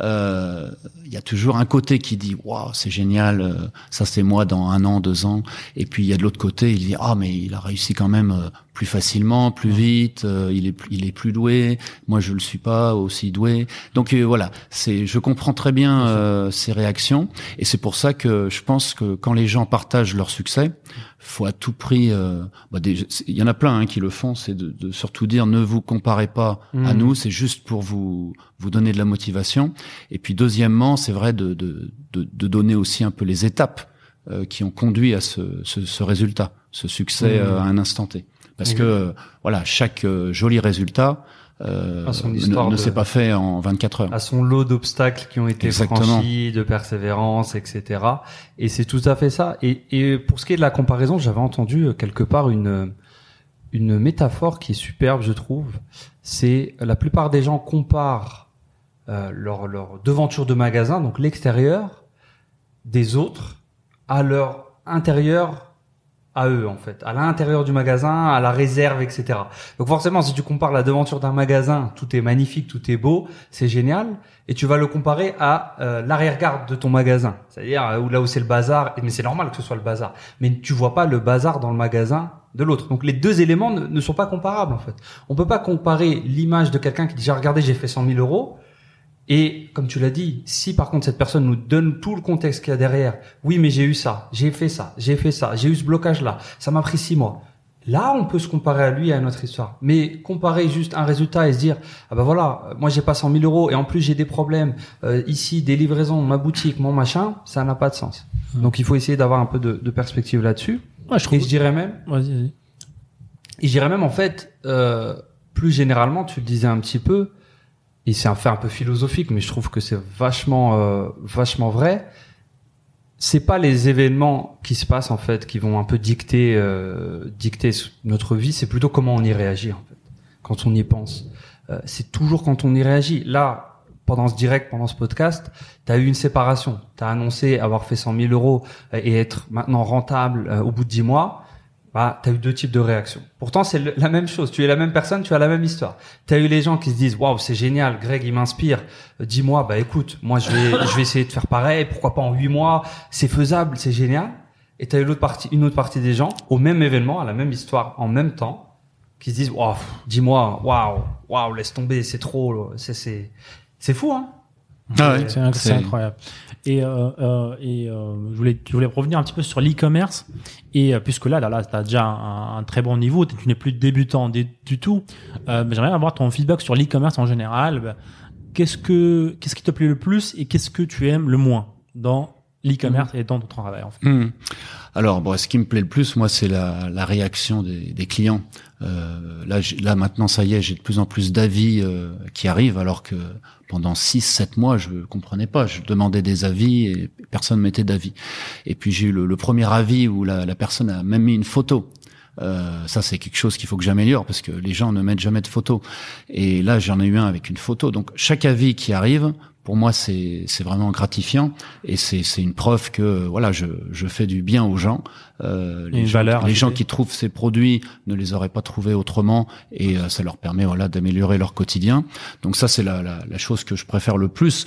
euh, Il y a toujours un côté qui dit waouh c'est génial, euh, ça c'est moi dans un an, deux ans, et puis il y a de l'autre côté il dit ah mais il a réussi quand même euh, plus facilement, plus vite, euh, il est plus- il est plus doué, moi je le suis pas aussi doué. Donc euh, voilà, c'est je comprends très bien euh, ces réactions et c'est pour ça que je pense que quand les gens partagent leur succès, faut à tout prix. euh, bah, des- Il y en a plein hein, qui le font, c'est de, de surtout dire ne vous comparez pas à Mhm. nous, c'est juste pour vous vous donner de la motivation. Et puis deuxièmement, c'est vrai de, de, de, de donner aussi un peu les étapes euh, qui ont conduit à ce, ce, ce résultat, ce succès Mhm. euh, à un instant T. Parce que euh, voilà, chaque euh, joli résultat euh, ne, s'est pas fait en 24 heures. à son lot d'obstacles qui ont été Exactement. franchis, de persévérance, etc. Et c'est tout à fait ça. Et, et pour ce qui est de la comparaison, j'avais entendu euh, quelque part une une métaphore qui est superbe, je trouve. C'est la plupart des gens comparent euh, leur leur devanture de magasin, donc l'extérieur des autres, à leur intérieur à eux en fait, à l'intérieur du magasin, à la réserve, etc. Donc forcément, si tu compares la devanture d'un magasin, tout est magnifique, tout est beau, c'est génial, et tu vas le comparer à euh, l'arrière-garde de ton magasin, c'est-à-dire euh, là où c'est le bazar, mais c'est normal que ce soit le bazar, mais tu vois pas le bazar dans le magasin de l'autre. Donc les deux éléments ne, ne sont pas comparables en fait. On peut pas comparer l'image de quelqu'un qui dit j'ai regardé, j'ai fait 100 000 euros, et comme tu l'as dit, si par contre cette personne nous donne tout le contexte qu'il y a derrière, oui mais j'ai eu ça, j'ai fait ça, j'ai fait ça, j'ai eu ce blocage là, ça m'a pris six mois. Là, on peut se comparer à lui et à notre histoire. Mais comparer juste un résultat et se dire, ah ben voilà, moi j'ai pas 100 000 euros et en plus j'ai des problèmes euh, ici, des livraisons, ma boutique, mon machin, ça n'a pas de sens. Donc il faut essayer d'avoir un peu de, de perspective là-dessus. Ouais, je Et trouve. je dirais même, Vas-y, vas-y. et je dirais même en fait, euh, plus généralement, tu le disais un petit peu, et c'est un fait un peu philosophique, mais je trouve que c'est vachement, euh, vachement vrai. C'est pas les événements qui se passent en fait qui vont un peu dicter, euh, dicter notre vie. C'est plutôt comment on y réagit en fait, quand on y pense. Euh, c'est toujours quand on y réagit. Là, pendant ce direct, pendant ce podcast, tu as eu une séparation. Tu as annoncé avoir fait 100 000 euros et être maintenant rentable euh, au bout de 10 mois bah, tu as eu deux types de réactions. Pourtant, c'est la même chose. Tu es la même personne, tu as la même histoire. Tu as eu les gens qui se disent waouh, c'est génial, Greg, il m'inspire. Euh, Dis-moi, bah écoute, moi je vais je vais essayer de faire pareil, pourquoi pas en huit mois, c'est faisable, c'est génial. et t'as eu l'autre partie, une autre partie des gens au même événement, à la même histoire, en même temps, qui se disent, waouh, dis-moi, waouh, waouh, laisse tomber, c'est trop, c'est, c'est, c'est fou, hein. Ah ouais, C'est inc- c'est- c'est incroyable. Et, euh, euh, et euh, je, voulais, je voulais revenir un petit peu sur l'e-commerce. Et euh, puisque là, là, là tu as déjà un, un très bon niveau, tu n'es plus débutant du, du tout. Euh, J'aimerais avoir ton feedback sur l'e-commerce en général. Bah, Qu'est-ce que qu'est-ce qui te plaît le plus et qu'est-ce que tu aimes le moins dans l'e-commerce et dans ton travail en fait? Hmm. Alors, bon, ce qui me plaît le plus, moi, c'est la, la réaction des, des clients. Euh, là, là, maintenant, ça y est, j'ai de plus en plus d'avis euh, qui arrivent, alors que pendant 6 sept mois, je comprenais pas. Je demandais des avis et personne mettait d'avis. Et puis, j'ai eu le, le premier avis où la, la personne a même mis une photo. Euh, ça, c'est quelque chose qu'il faut que j'améliore parce que les gens ne mettent jamais de photos. Et là, j'en ai eu un avec une photo. Donc, chaque avis qui arrive, pour moi, c'est c'est vraiment gratifiant et c'est c'est une preuve que voilà, je je fais du bien aux gens. Euh, les une gens, valeur les gens qui trouvent ces produits ne les auraient pas trouvés autrement et euh, ça leur permet voilà d'améliorer leur quotidien. Donc ça, c'est la, la la chose que je préfère le plus.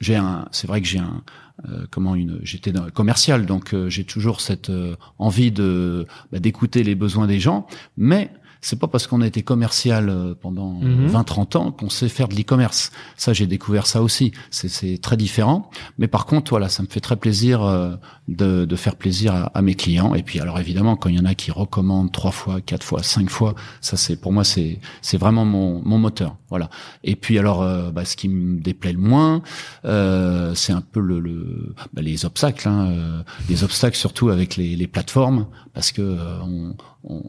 J'ai un, c'est vrai que j'ai un euh, comment une j'étais commercial donc euh, j'ai toujours cette euh, envie de bah, d'écouter les besoins des gens mais c'est pas parce qu'on a été commercial euh, pendant Mhm. 20 30 ans qu'on sait faire de l'e-commerce. Ça j'ai découvert ça aussi. C'est très différent. Mais par contre voilà ça me fait très plaisir euh, de, de faire plaisir à, à mes clients. Et puis alors évidemment quand il y en a qui recommandent trois fois quatre fois cinq fois ça c'est pour moi c'est c'est vraiment mon mon moteur. Voilà. Et puis alors euh, bah, ce qui me déplaît le moins euh, c'est un peu le, le bah, les obstacles, hein, euh, les obstacles surtout avec les, les plateformes, parce que euh, on, on,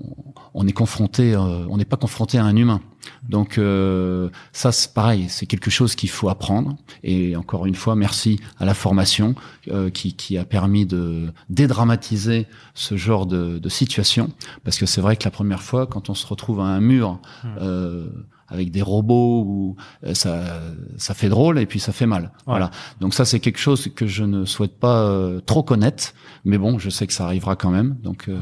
on est confronté, euh, on n'est pas confronté à un humain. Donc euh, ça c'est pareil, c'est quelque chose qu'il faut apprendre. Et encore une fois, merci à la formation euh, qui, qui a permis de dédramatiser ce genre de, de situation, parce que c'est vrai que la première fois, quand on se retrouve à un mur. Euh, avec des robots ou euh, ça ça fait drôle et puis ça fait mal. Voilà. Donc ça c'est quelque chose que je ne souhaite pas euh, trop connaître, mais bon, je sais que ça arrivera quand même, donc euh,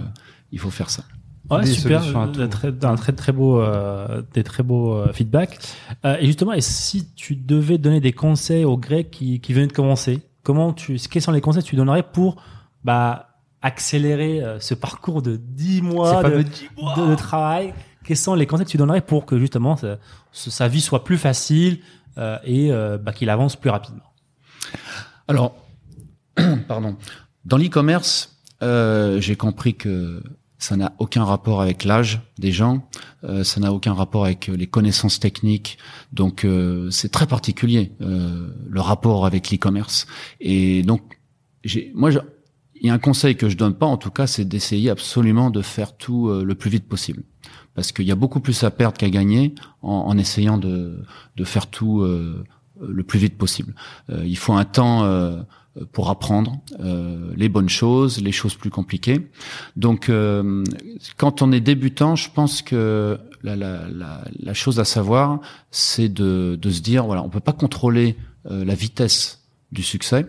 il faut faire ça. Ouais, Des super, solutions à tout. très, un très très beau, euh, des très beaux euh, feedbacks. Euh, et justement, et si tu devais donner des conseils aux Grecs qui, qui venaient de commencer, comment tu, quels sont les conseils que tu donnerais pour bah, accélérer euh, ce parcours de 10 mois de, fameux 10 mois. de- de travail? Quels sont les conseils que tu donnerais pour que justement ça- sa vie soit plus facile euh, et bah, qu'il avance plus rapidement? Alors, pardon. Dans l'e-commerce, euh, j'ai compris que ça n'a aucun rapport avec l'âge des gens, euh, ça n'a aucun rapport avec euh, les connaissances techniques. Donc, euh, c'est très particulier euh, le rapport avec l'e-commerce. Et donc, j'ai, moi, il y a un conseil que je donne pas, en tout cas, c'est d'essayer absolument de faire tout euh, le plus vite possible, parce qu'il y a beaucoup plus à perdre qu'à gagner en, en essayant de, de faire tout euh, le plus vite possible. Il faut un temps pour apprendre euh, les bonnes choses, les choses plus compliquées. Donc, euh, quand on est débutant, je pense que la, la, la, la chose à savoir, c'est de, de se dire, voilà, on peut pas contrôler euh, la vitesse du succès,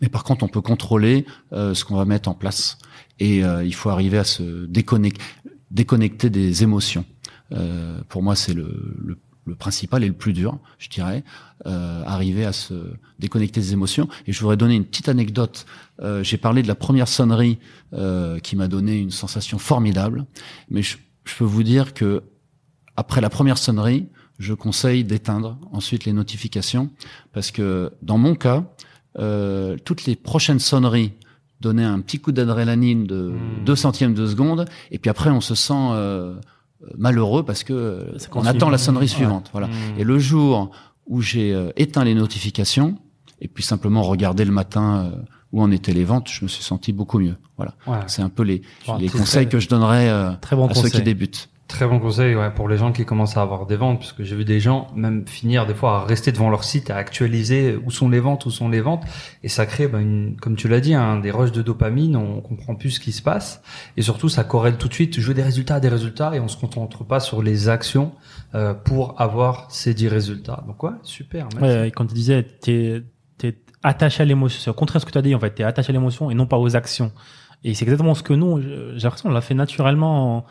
mais par contre, on peut contrôler euh, ce qu'on va mettre en place. Et euh, il faut arriver à se déconnecter, déconnecter des émotions. Euh, pour moi, c'est le, le, le principal et le plus dur, je dirais, euh, arriver à se déconnecter des émotions. Et je voudrais donner une petite anecdote. Euh, J'ai parlé de la première sonnerie euh, qui m'a donné une sensation formidable, mais je, je peux vous dire que après la première sonnerie, je conseille d'éteindre ensuite les notifications parce que dans mon cas, euh, toutes les prochaines sonneries donnaient un petit coup d'adrénaline de Hmm. 2 centièmes de seconde et puis après on se sent euh, malheureux parce que on attend la sonnerie Ouais. suivante. Voilà. Hmm. Et le jour où j'ai euh, éteint les notifications et puis simplement regardé le matin euh, où en étaient les ventes, je me suis senti beaucoup mieux. Voilà. Ouais. C'est un peu les, Ouais, les conseils que je donnerais euh, Très bon à ceux qui débutent. Très bon conseil ouais, pour les gens qui commencent à avoir des ventes, parce que j'ai vu des gens même finir des fois à rester devant leur site, à actualiser où sont les ventes, où sont les ventes, et ça crée, ben, une, comme tu l'as dit, hein, des rushs de dopamine, on comprend plus ce qui se passe, et surtout ça corrèle tout de suite, je veux des résultats, des résultats, et on se concentre pas sur les actions euh, pour avoir ces 10 résultats. Donc ouais, super. merci. Ouais, quand tu disais, t'es es attaché à l'émotion. C'est au contraire de ce que tu as dit, en fait. T'es attaché à l'émotion et non pas aux actions. Et c'est exactement ce que nous, j'ai l'impression, on l'a fait naturellement.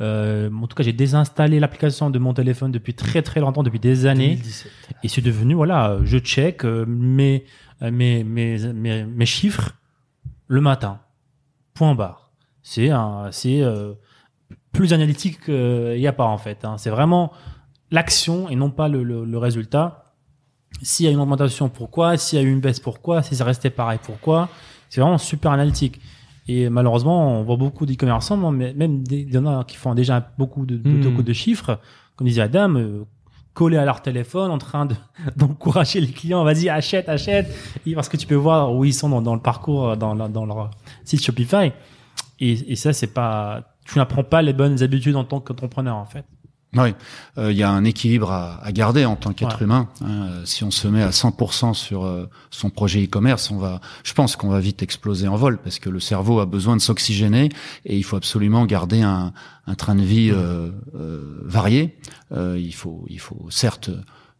Euh, en tout cas, j'ai désinstallé l'application de mon téléphone depuis très très longtemps, depuis des années. 2017. Et c'est devenu, voilà, je check euh, mes, euh, mes, mes, mes, mes chiffres le matin. Point barre. C'est un, c'est euh, plus analytique qu'il n'y a pas en fait. hein. C'est vraiment l'action et non pas le, le, le résultat. S'il y a une augmentation, pourquoi? S'il y a eu une baisse, pourquoi? Si c'est resté pareil, pourquoi? C'est vraiment super analytique. Et malheureusement, on voit beaucoup d'e-commerçants, non, mais même des, il y en a qui font déjà beaucoup de, de, Hmm. de- de chiffres, comme disait Adam, euh, collés à leur téléphone, en train de d'encourager les clients, vas-y, achète, achète, Et parce que tu peux voir où ils sont dans, dans le parcours, dans, la- dans leur site Shopify. Et, et ça, c'est pas, tu n'apprends pas les bonnes habitudes en tant qu'entrepreneur, en fait. Oui, Euh, il y a un équilibre à, à garder en tant qu'être Ouais. humain. hein. Euh, si on se met à 100% sur euh, son projet e-commerce, on va, je pense qu'on va vite exploser en vol parce que le cerveau a besoin de s'oxygéner et il faut absolument garder un, un train de vie euh, euh, varié. Euh, il faut, il faut certes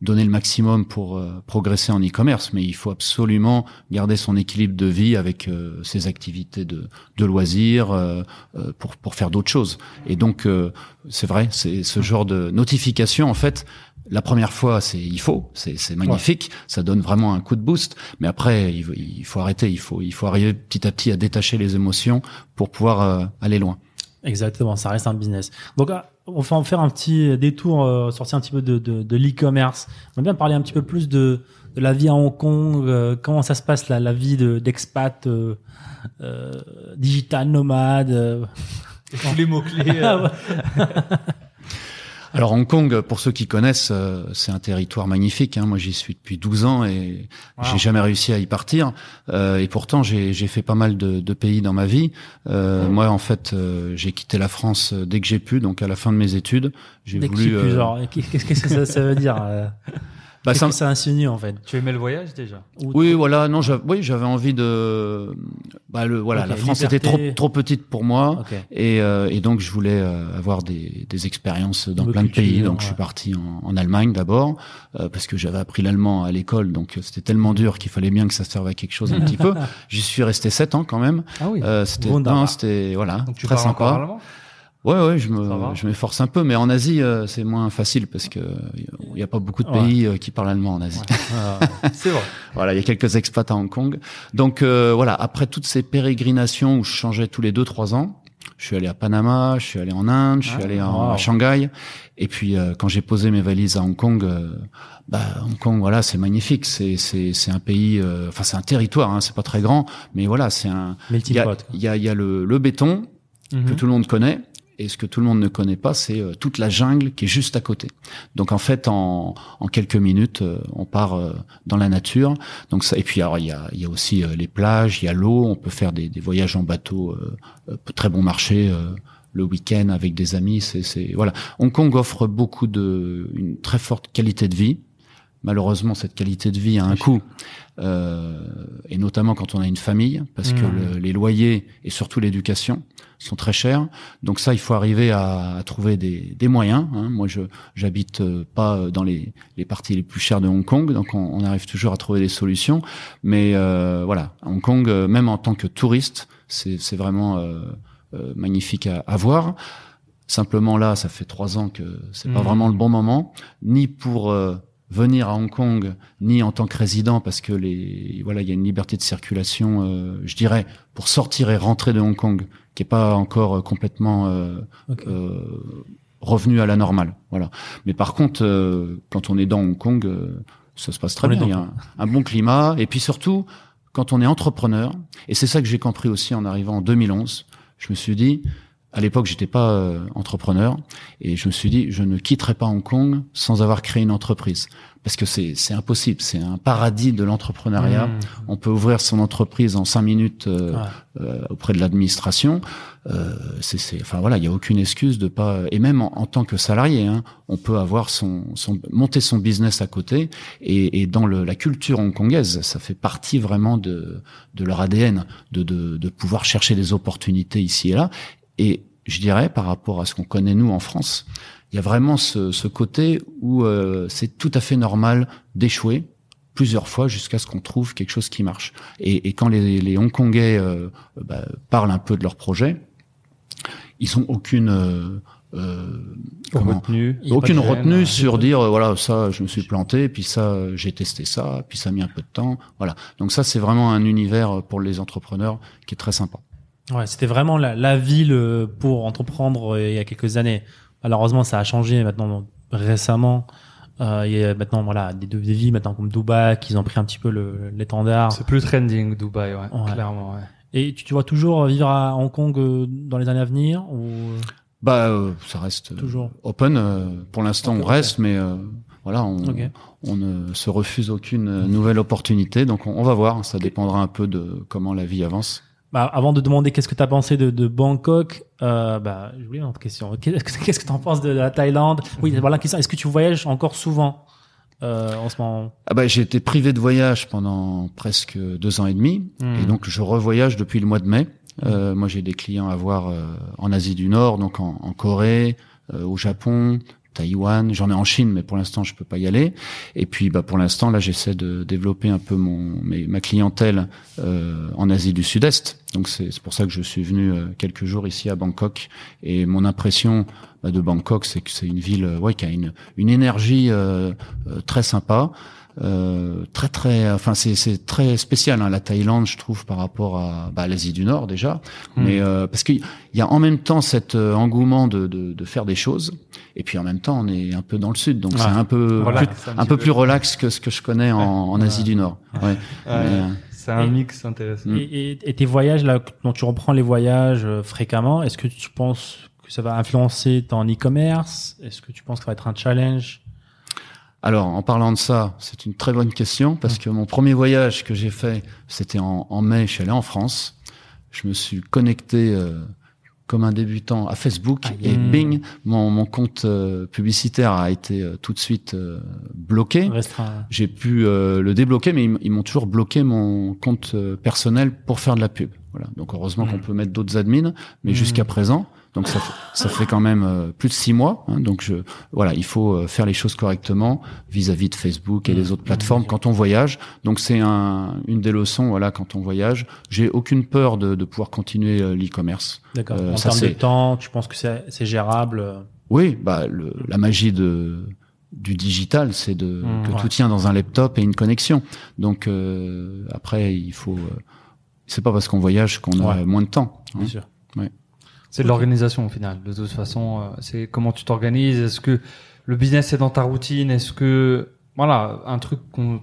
donner le maximum pour euh, progresser en e-commerce, mais il faut absolument garder son équilibre de vie avec euh, ses activités de, de loisirs euh, euh, pour, pour faire d'autres choses. Et donc, euh, c'est vrai, c'est ce genre de notification, en fait, la première fois, c'est il faut, c'est magnifique, ça donne vraiment un coup de boost. Mais après, il, il faut arrêter, il faut il faut arriver petit à petit à détacher les émotions pour pouvoir euh, aller loin. Exactement, ça reste un business. Donc, ah, on va en faire un petit détour, euh, sortir un petit peu de, de, de l'e-commerce. On va bien parler un petit peu plus de, de la vie à Hong Kong, euh, comment ça se passe la, la vie de- d'expat, euh, euh, digital nomade. euh. Tous les mots-clés. Alors Hong Kong, pour ceux qui connaissent, euh, c'est un territoire magnifique. Hein. Moi, j'y suis depuis 12 ans et Wow. j'ai jamais réussi à y partir. Euh, et pourtant, j'ai j'ai fait pas mal de, de pays dans ma vie. Euh, Moi, en fait, euh, j'ai quitté la France euh, dès que j'ai pu, donc à la fin de mes études. J'ai Dès que voulu. tu plus, euh, genre, qu'est-ce que ça, ça veut dire bah, ça- que ça insinue en fait Tu aimais le voyage déjà? Ou- Oui, voilà, non, j'avais- oui, j'avais envie de. Bah, le, voilà, la France liberté. était trop trop petite pour moi. Et, euh, et donc je voulais euh, avoir des, des expériences dans plein de pays. Donc je suis parti en, en Allemagne d'abord euh, parce que j'avais appris l'allemand à l'école, donc c'était tellement dur qu'il fallait bien que ça serve à quelque chose un petit peu. J'y suis resté sept ans quand même. Ah oui. Euh, c'était non, c'était voilà Donc tu très parles encore sympa. allemand? Ouais ouais, je me je m'efforce un peu, mais en Asie euh, c'est moins facile parce que il n'y a pas beaucoup de pays euh, qui parlent allemand en Asie. Ah, C'est vrai. Voilà, il y a quelques expats à Hong Kong. Donc euh, voilà, après toutes ces pérégrinations où je changeais tous les deux trois ans, je suis allé à Panama, je suis allé en Inde, je suis Ah, allé en, wow. à Shanghai, et puis euh, quand j'ai posé mes valises à Hong Kong, euh, bah Hong Kong, voilà, c'est magnifique, c'est c'est c'est un pays, euh, enfin c'est un territoire, hein, c'est pas très grand, mais voilà, c'est un, il y a il y a il y a le, le béton que Mhm. tout le monde connaît. Et ce que tout le monde ne connaît pas, c'est euh, toute la jungle qui est juste à côté. Donc en fait, en, en quelques minutes, euh, on part euh, dans la nature. Donc ça, et puis alors il y a, il y a aussi les plages, il y a l'eau. On peut faire des, des voyages en bateau, très bon marché. le week-end avec des amis, c'est voilà. Hong Kong offre beaucoup de, une très forte qualité de vie. Malheureusement, cette qualité de vie a un coût, euh, et notamment quand on a une famille, parce que Mmh. le- les loyers et surtout l'éducation sont très chers. Donc ça, il faut arriver à, à trouver des, des moyens. hein. Moi, je j'habite euh, pas dans les, les parties les plus chères de Hong Kong, donc on, on arrive toujours à trouver des solutions. Mais euh, voilà, à Hong Kong, euh, même en tant que touriste, c'est vraiment euh, magnifique à, à voir. Simplement là, ça fait trois ans que c'est pas Mhm. vraiment le bon moment, ni pour euh, venir à Hong Kong, ni en tant que résident, parce que les voilà, il y a une liberté de circulation, euh, je dirais, pour sortir et rentrer de Hong Kong, qui est pas encore euh, complètement euh, euh, revenu à la normale. Voilà. Mais par contre, euh, quand on est dans Hong Kong, euh, ça se passe très On bien. Il y a un bon climat, et puis surtout, quand on est entrepreneur, et c'est ça que j'ai compris aussi en arrivant en 2011, je me suis dit, à l'époque, j'étais pas euh, entrepreneur, et je me suis dit, je ne quitterai pas Hong Kong sans avoir créé une entreprise, parce que c'est c'est impossible, c'est un paradis de l'entrepreneuriat. Mmh. On peut ouvrir son entreprise en cinq minutes euh, Ouais. euh, auprès de l'administration. Euh, c'est, c'est, enfin voilà, il y a aucune excuse de pas. Et même en, en tant que salarié, hein, on peut avoir son, son monter son business à côté. Et, et dans le, la culture hongkongaise, ça fait partie vraiment de de leur ADN, de, de de pouvoir chercher des opportunités ici et là. Et je dirais par rapport à ce qu'on connaît nous en France, il y a vraiment ce, ce côté où euh, c'est tout à fait normal d'échouer plusieurs fois jusqu'à ce qu'on trouve quelque chose qui marche. Et, et quand les, les Hongkongais euh, bah, parlent un peu de leur projet, ils ont aucune euh, euh, comment- Retenue. Aucune retenue gêne, sur dire euh, voilà ça je me suis planté puis ça j'ai testé ça puis ça a mis un peu de temps voilà donc ça c'est vraiment un univers pour les entrepreneurs qui est très sympa Ouais, c'était vraiment la, la ville euh, pour entreprendre euh, il y a quelques années. Malheureusement, ça a changé maintenant récemment. Euh, il y a maintenant voilà des, des villes maintenant comme Dubaï qui ont pris un petit peu le- l'étendard. C'est plus trending, Dubaï, ouais, Ouais. clairement. Ouais. Et tu, tu vois toujours vivre à Hong Kong euh, dans les années à venir ou? Bah, euh, ça reste euh, toujours open. euh, pour l'instant, on reste, mais euh, voilà, on, on ne se refuse aucune euh, nouvelle opportunité. Donc, on, on va voir. Ça dépendra un peu de comment la vie avance. Bah, avant de demander qu'est-ce que tu as pensé de, de Bangkok, euh, bah, j'ai oublié une autre question. Qu'est-ce que tu en penses de la Thaïlande? Oui, voilà la question. Est-ce que tu voyages encore souvent euh, en ce moment? Ah bah, j'ai été privé de voyage pendant presque deux ans et demi, Hmm. et donc je revoyage depuis le mois de mai. Euh, moi, j'ai des clients à voir euh, en Asie du Nord, donc en, en Corée, euh, au Japon, Taïwan. J'en ai en Chine, mais pour l'instant, je peux pas y aller. Et puis, bah, pour l'instant, là, j'essaie de développer un peu mon ma clientèle euh, en Asie du Sud-Est. Donc, c'est c'est pour ça que je suis venu euh, quelques jours ici à Bangkok. Et mon impression bah, de Bangkok, c'est que c'est une ville, euh, ouais, qui a une une énergie euh, euh, très sympa. Euh, très très enfin c'est c'est très spécial hein, la Thaïlande je trouve par rapport à bah, l'Asie du Nord déjà Hmm. mais euh, parce qu'il y a en même temps cet euh, engouement de, de de faire des choses et puis en même temps on est un peu dans le sud donc Ouais. c'est un peu Relax, plus- un peu peu. plus relax que ce que je connais en, en Asie du Nord ouais. Mais, euh, C'est un Et- mix intéressant. Mm. et, et- et tes voyages là, dont tu reprends les voyages euh, fréquemment, est-ce que tu penses que ça va influencer ton e-commerce? Est-ce que tu penses que ça va être un challenge? Alors, en parlant de ça, c'est une très bonne question parce que mon premier voyage que j'ai fait, c'était en, en mai. Je suis allé en France. Je me suis connecté euh, comme un débutant à Facebook et bing, mon, mon compte euh, publicitaire a été euh, tout de suite euh, bloqué. J'ai pu euh, le débloquer, mais ils, m'ont toujours bloqué mon compte euh, personnel pour faire de la pub. Voilà. Donc heureusement Mm. qu'on peut mettre d'autres admins, mais Mm. jusqu'à présent, donc ça, fait- ça fait quand même euh, plus de six mois. hein. donc je, voilà, il faut euh, faire les choses correctement vis-à-vis de Facebook et Mm. les autres plateformes quand on voyage. Donc c'est un, une des leçons, voilà, quand on voyage. J'ai aucune peur de, de pouvoir continuer euh, l'e-commerce. D'accord. Euh, en termes de temps, tu penses que c'est gérable Oui, bah le, la magie de du digital, c'est de Mmh, que ouais. tout tient dans un laptop et une connexion. Donc euh, après, il faut. euh, c'est pas parce qu'on voyage qu'on a Ouais. moins de temps. hein. Bien sûr. C'est de l'organisation au final. De toute façon, euh, c'est comment tu t'organises. Est-ce que le business est dans ta routine? Est-ce que voilà un truc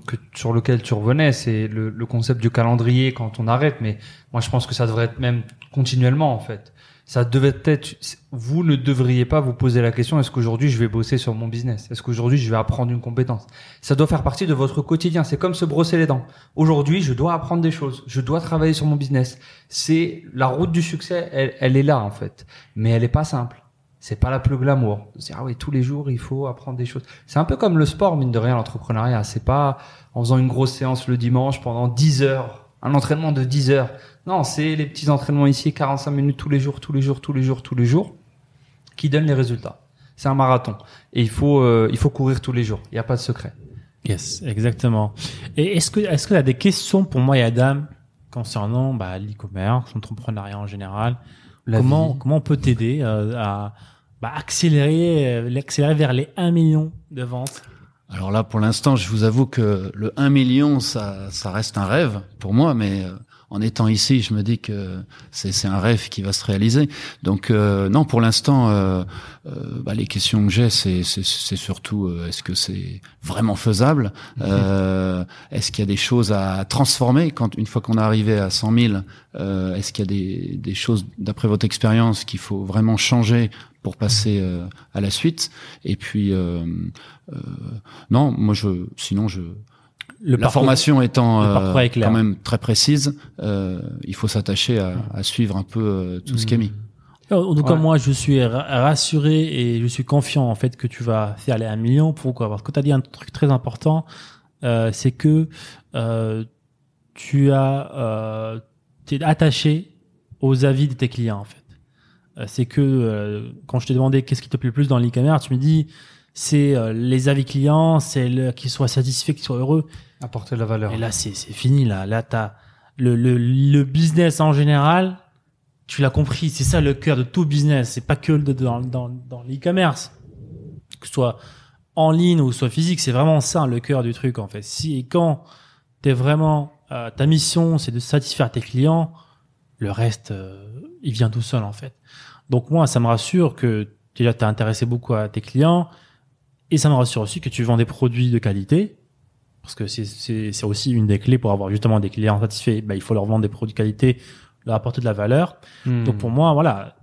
que, sur lequel tu revenais, c'est le, le concept du calendrier quand on arrête. Mais moi, je pense que ça devrait être même continuellement en fait. Ça devait être. Vous ne devriez pas vous poser la question est-ce qu'aujourd'hui je vais bosser sur mon business? Est-ce qu'aujourd'hui je vais apprendre une compétence? Ça doit faire partie de votre quotidien. C'est comme se brosser les dents. Aujourd'hui, je dois apprendre des choses. Je dois travailler sur mon business. C'est la route du succès. Elle, elle est là en fait, mais elle est pas simple. C'est pas la plus glamour. C'est ah oui, tous les jours il faut apprendre des choses. C'est un peu comme le sport mine de rien l'entrepreneuriat. C'est pas en faisant une grosse séance le dimanche pendant 10 heures, un entraînement de 10 heures. Non, c'est les petits entraînements ici, 45 minutes tous les jours, tous les jours, tous les jours, tous les jours, qui donnent les résultats. C'est un marathon et il faut euh, il faut courir tous les jours. Il n'y a pas de secret. Yes, exactement. Et est-ce que est-ce que tu as des questions pour moi et Adam concernant bah, l'e-commerce, l'entrepreneuriat en général? La Comment vie. comment on peut t'aider euh, à bah, accélérer euh, l'accélérer vers les 1 million de ventes? Alors là, pour l'instant, je vous avoue que le 1 million, ça, ça reste un rêve pour moi, mais euh, en étant ici, je me dis que c'est un rêve qui va se réaliser. Donc euh, non, pour l'instant, euh, euh, bah, les questions que j'ai, c'est surtout euh, est-ce que c'est vraiment faisable? Euh, Est-ce qu'il y a des choses à transformer? Quand une fois qu'on est arrivé à 100 000 euh, Est-ce qu'il y a des, des choses, d'après votre expérience, qu'il faut vraiment changer pour passer à la suite? Et puis non, moi je, sinon je, Le la parcours- formation étant le euh, quand même très précise, euh, il faut s'attacher à, à suivre un peu euh, tout ce qui est mis. En tout cas, Ouais. moi, je suis ra- rassuré et je suis confiant en fait que tu vas faire les 1 million. Pourquoi? Parce que tu as dit un truc très important, euh, c'est que euh, tu as, euh, es attaché aux avis de tes clients en fait. Euh, c'est que euh, quand je t'ai demandé qu'est-ce qui te plaît le plus dans l'e-commerce, tu me dis c'est euh, les avis clients, c'est le- qu'ils soient satisfaits, qu'ils soient heureux. Apporter de la valeur. Et là, c'est fini. Là, là, t'as le, le le business en général. Tu l'as compris. C'est ça le cœur de tout business. C'est pas que dans dans dans l'e-commerce, que ce soit en ligne ou soit physique. C'est vraiment ça le cœur du truc en fait. Si et quand t'es vraiment euh, ta mission, c'est de satisfaire tes clients. le reste, euh, il vient tout seul en fait. Donc moi, ça me rassure que déjà tu as intéressé beaucoup à tes clients et ça me rassure aussi que tu vends des produits de qualité parce que c'est- aussi une des clés pour avoir justement des clients satisfaits. Bah, il faut leur vendre des produits de qualité, leur apporter de la valeur. Hmm. Donc pour moi, voilà,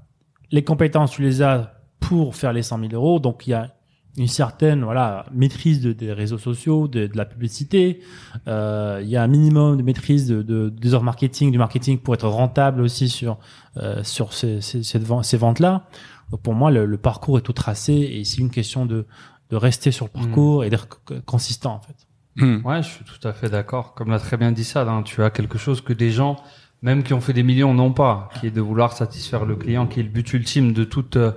les compétences, tu les as pour faire les 100 000 euros. Donc il y a une certaine voilà maîtrise de, des réseaux sociaux, de, de la publicité. Euh, il y a un minimum de maîtrise de, de, des heures marketing, du marketing pour être rentable aussi sur euh, sur ces, ces, ces ventes-là. Donc pour moi, le, le parcours est tout tracé et c'est une question de de rester sur le parcours et d'être consistant en fait. Hmm. Ouais, je suis tout à fait d'accord. Comme l'a très bien dit ça, hein, tu as quelque chose que des gens, même qui ont fait des millions, n'ont pas, qui est de vouloir satisfaire le client, qui est le but ultime de toute, euh,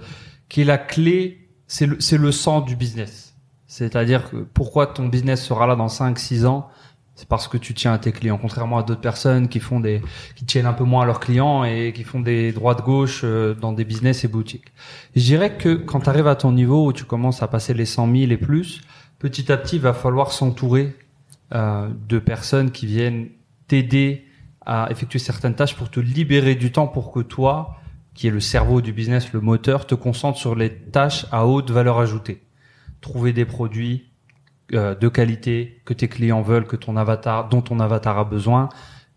qui est la clé, c'est le, c'est le sang du business. C'est-à-dire que pourquoi ton business sera là dans 5, 6 ans, c'est parce que tu tiens à tes clients, contrairement à d'autres personnes qui font des, qui tiennent un peu moins à leurs clients et qui font des droits de gauche euh, dans des business et boutiques. Je dirais que quand tu arrives à ton niveau où tu commences à passer les 100 000 et plus, petit à petit, il va falloir s'entourer euh, de personnes qui viennent t'aider à effectuer certaines tâches pour te libérer du temps pour que toi, qui est le cerveau du business, le moteur, te concentres sur les tâches à haute valeur ajoutée. Trouver des produits euh, de qualité que tes clients veulent, que ton avatar, dont ton avatar a besoin,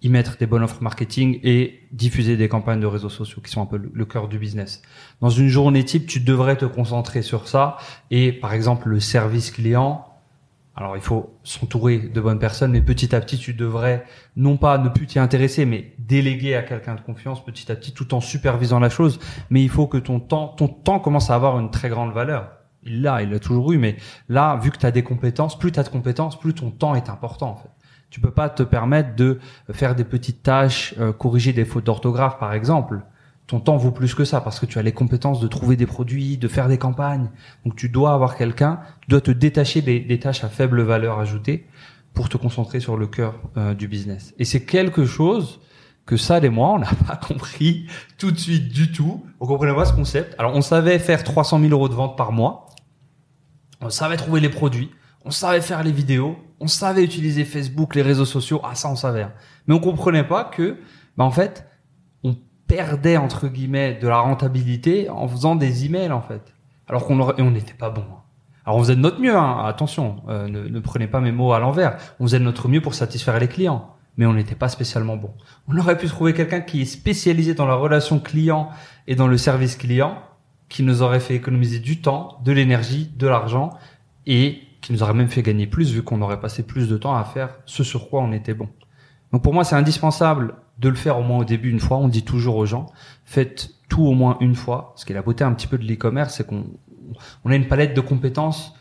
y mettre des bonnes offres marketing et diffuser des campagnes de réseaux sociaux qui sont un peu le, cœur du business. Dans une journée type, tu devrais te concentrer sur ça et par exemple le service client, alors il faut s'entourer de bonnes personnes, mais petit à petit tu devrais non pas ne plus t'y intéresser, mais déléguer à quelqu'un de confiance petit à petit tout en supervisant la chose. Mais il faut que ton temps, ton temps commence à avoir une très grande valeur. Il l'a, il l'a toujours eu, mais là, vu que tu as des compétences, plus tu as de compétences, plus ton temps est important en fait. Tu peux pas te permettre de faire des petites tâches, euh, corriger des fautes d'orthographe par exemple. Ton temps vaut plus que ça parce que tu as les compétences de trouver des produits, de faire des campagnes. Donc tu dois avoir quelqu'un, tu dois te détacher des, tâches à faible valeur ajoutée pour te concentrer sur le cœur euh, du business. Et c'est quelque chose que ça et moi, on n'a pas compris tout de suite du tout. On comprenait pas ce concept. Alors on savait faire 300 000 euros de vente par mois. On savait trouver les produits. On savait faire les vidéos. On savait utiliser Facebook, les réseaux sociaux. Ah ça on savait. hein. Mais on comprenait pas que, bah en fait, on perdait entre guillemets de la rentabilité en faisant des emails en fait. Alors qu'on on n'était pas bon. hein. Alors on faisait de notre mieux. Hein. Attention, euh, ne, ne prenez pas mes mots à l'envers. On faisait de notre mieux pour satisfaire les clients, mais on n'était pas spécialement bon. On aurait pu trouver quelqu'un qui est spécialisé dans la relation client et dans le service client, qui nous aurait fait économiser du temps, de l'énergie, de l'argent et qui nous aurait même fait gagner plus vu qu'on aurait passé plus de temps à faire ce sur quoi on était bon. Donc pour moi, c'est indispensable de le faire au moins au début une fois. On dit toujours aux gens, faites tout au moins une fois. Ce qui est la beauté un petit peu de l'e-commerce, c'est qu'on on a une palette de compétences.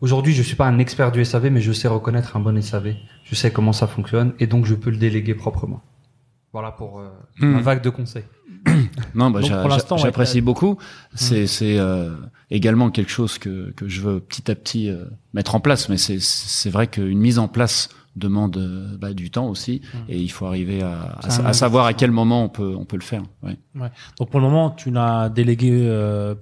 Aujourd'hui, je suis pas un expert du SAV, mais je sais reconnaître un bon SAV. Je sais comment ça fonctionne et donc je peux le déléguer proprement. Voilà pour euh, Hmm. ma vague de conseils. Non, bah, ouais, j'apprécie beaucoup. C'est c'est euh, également quelque chose que que je veux petit à petit euh, mettre en place, mais c'est vrai qu'une mise en place demande euh, bah, du temps aussi, et il faut arriver à, à, savoir à quel moment on peut on peut le faire. Ouais. Donc pour le moment, tu n'as délégué euh,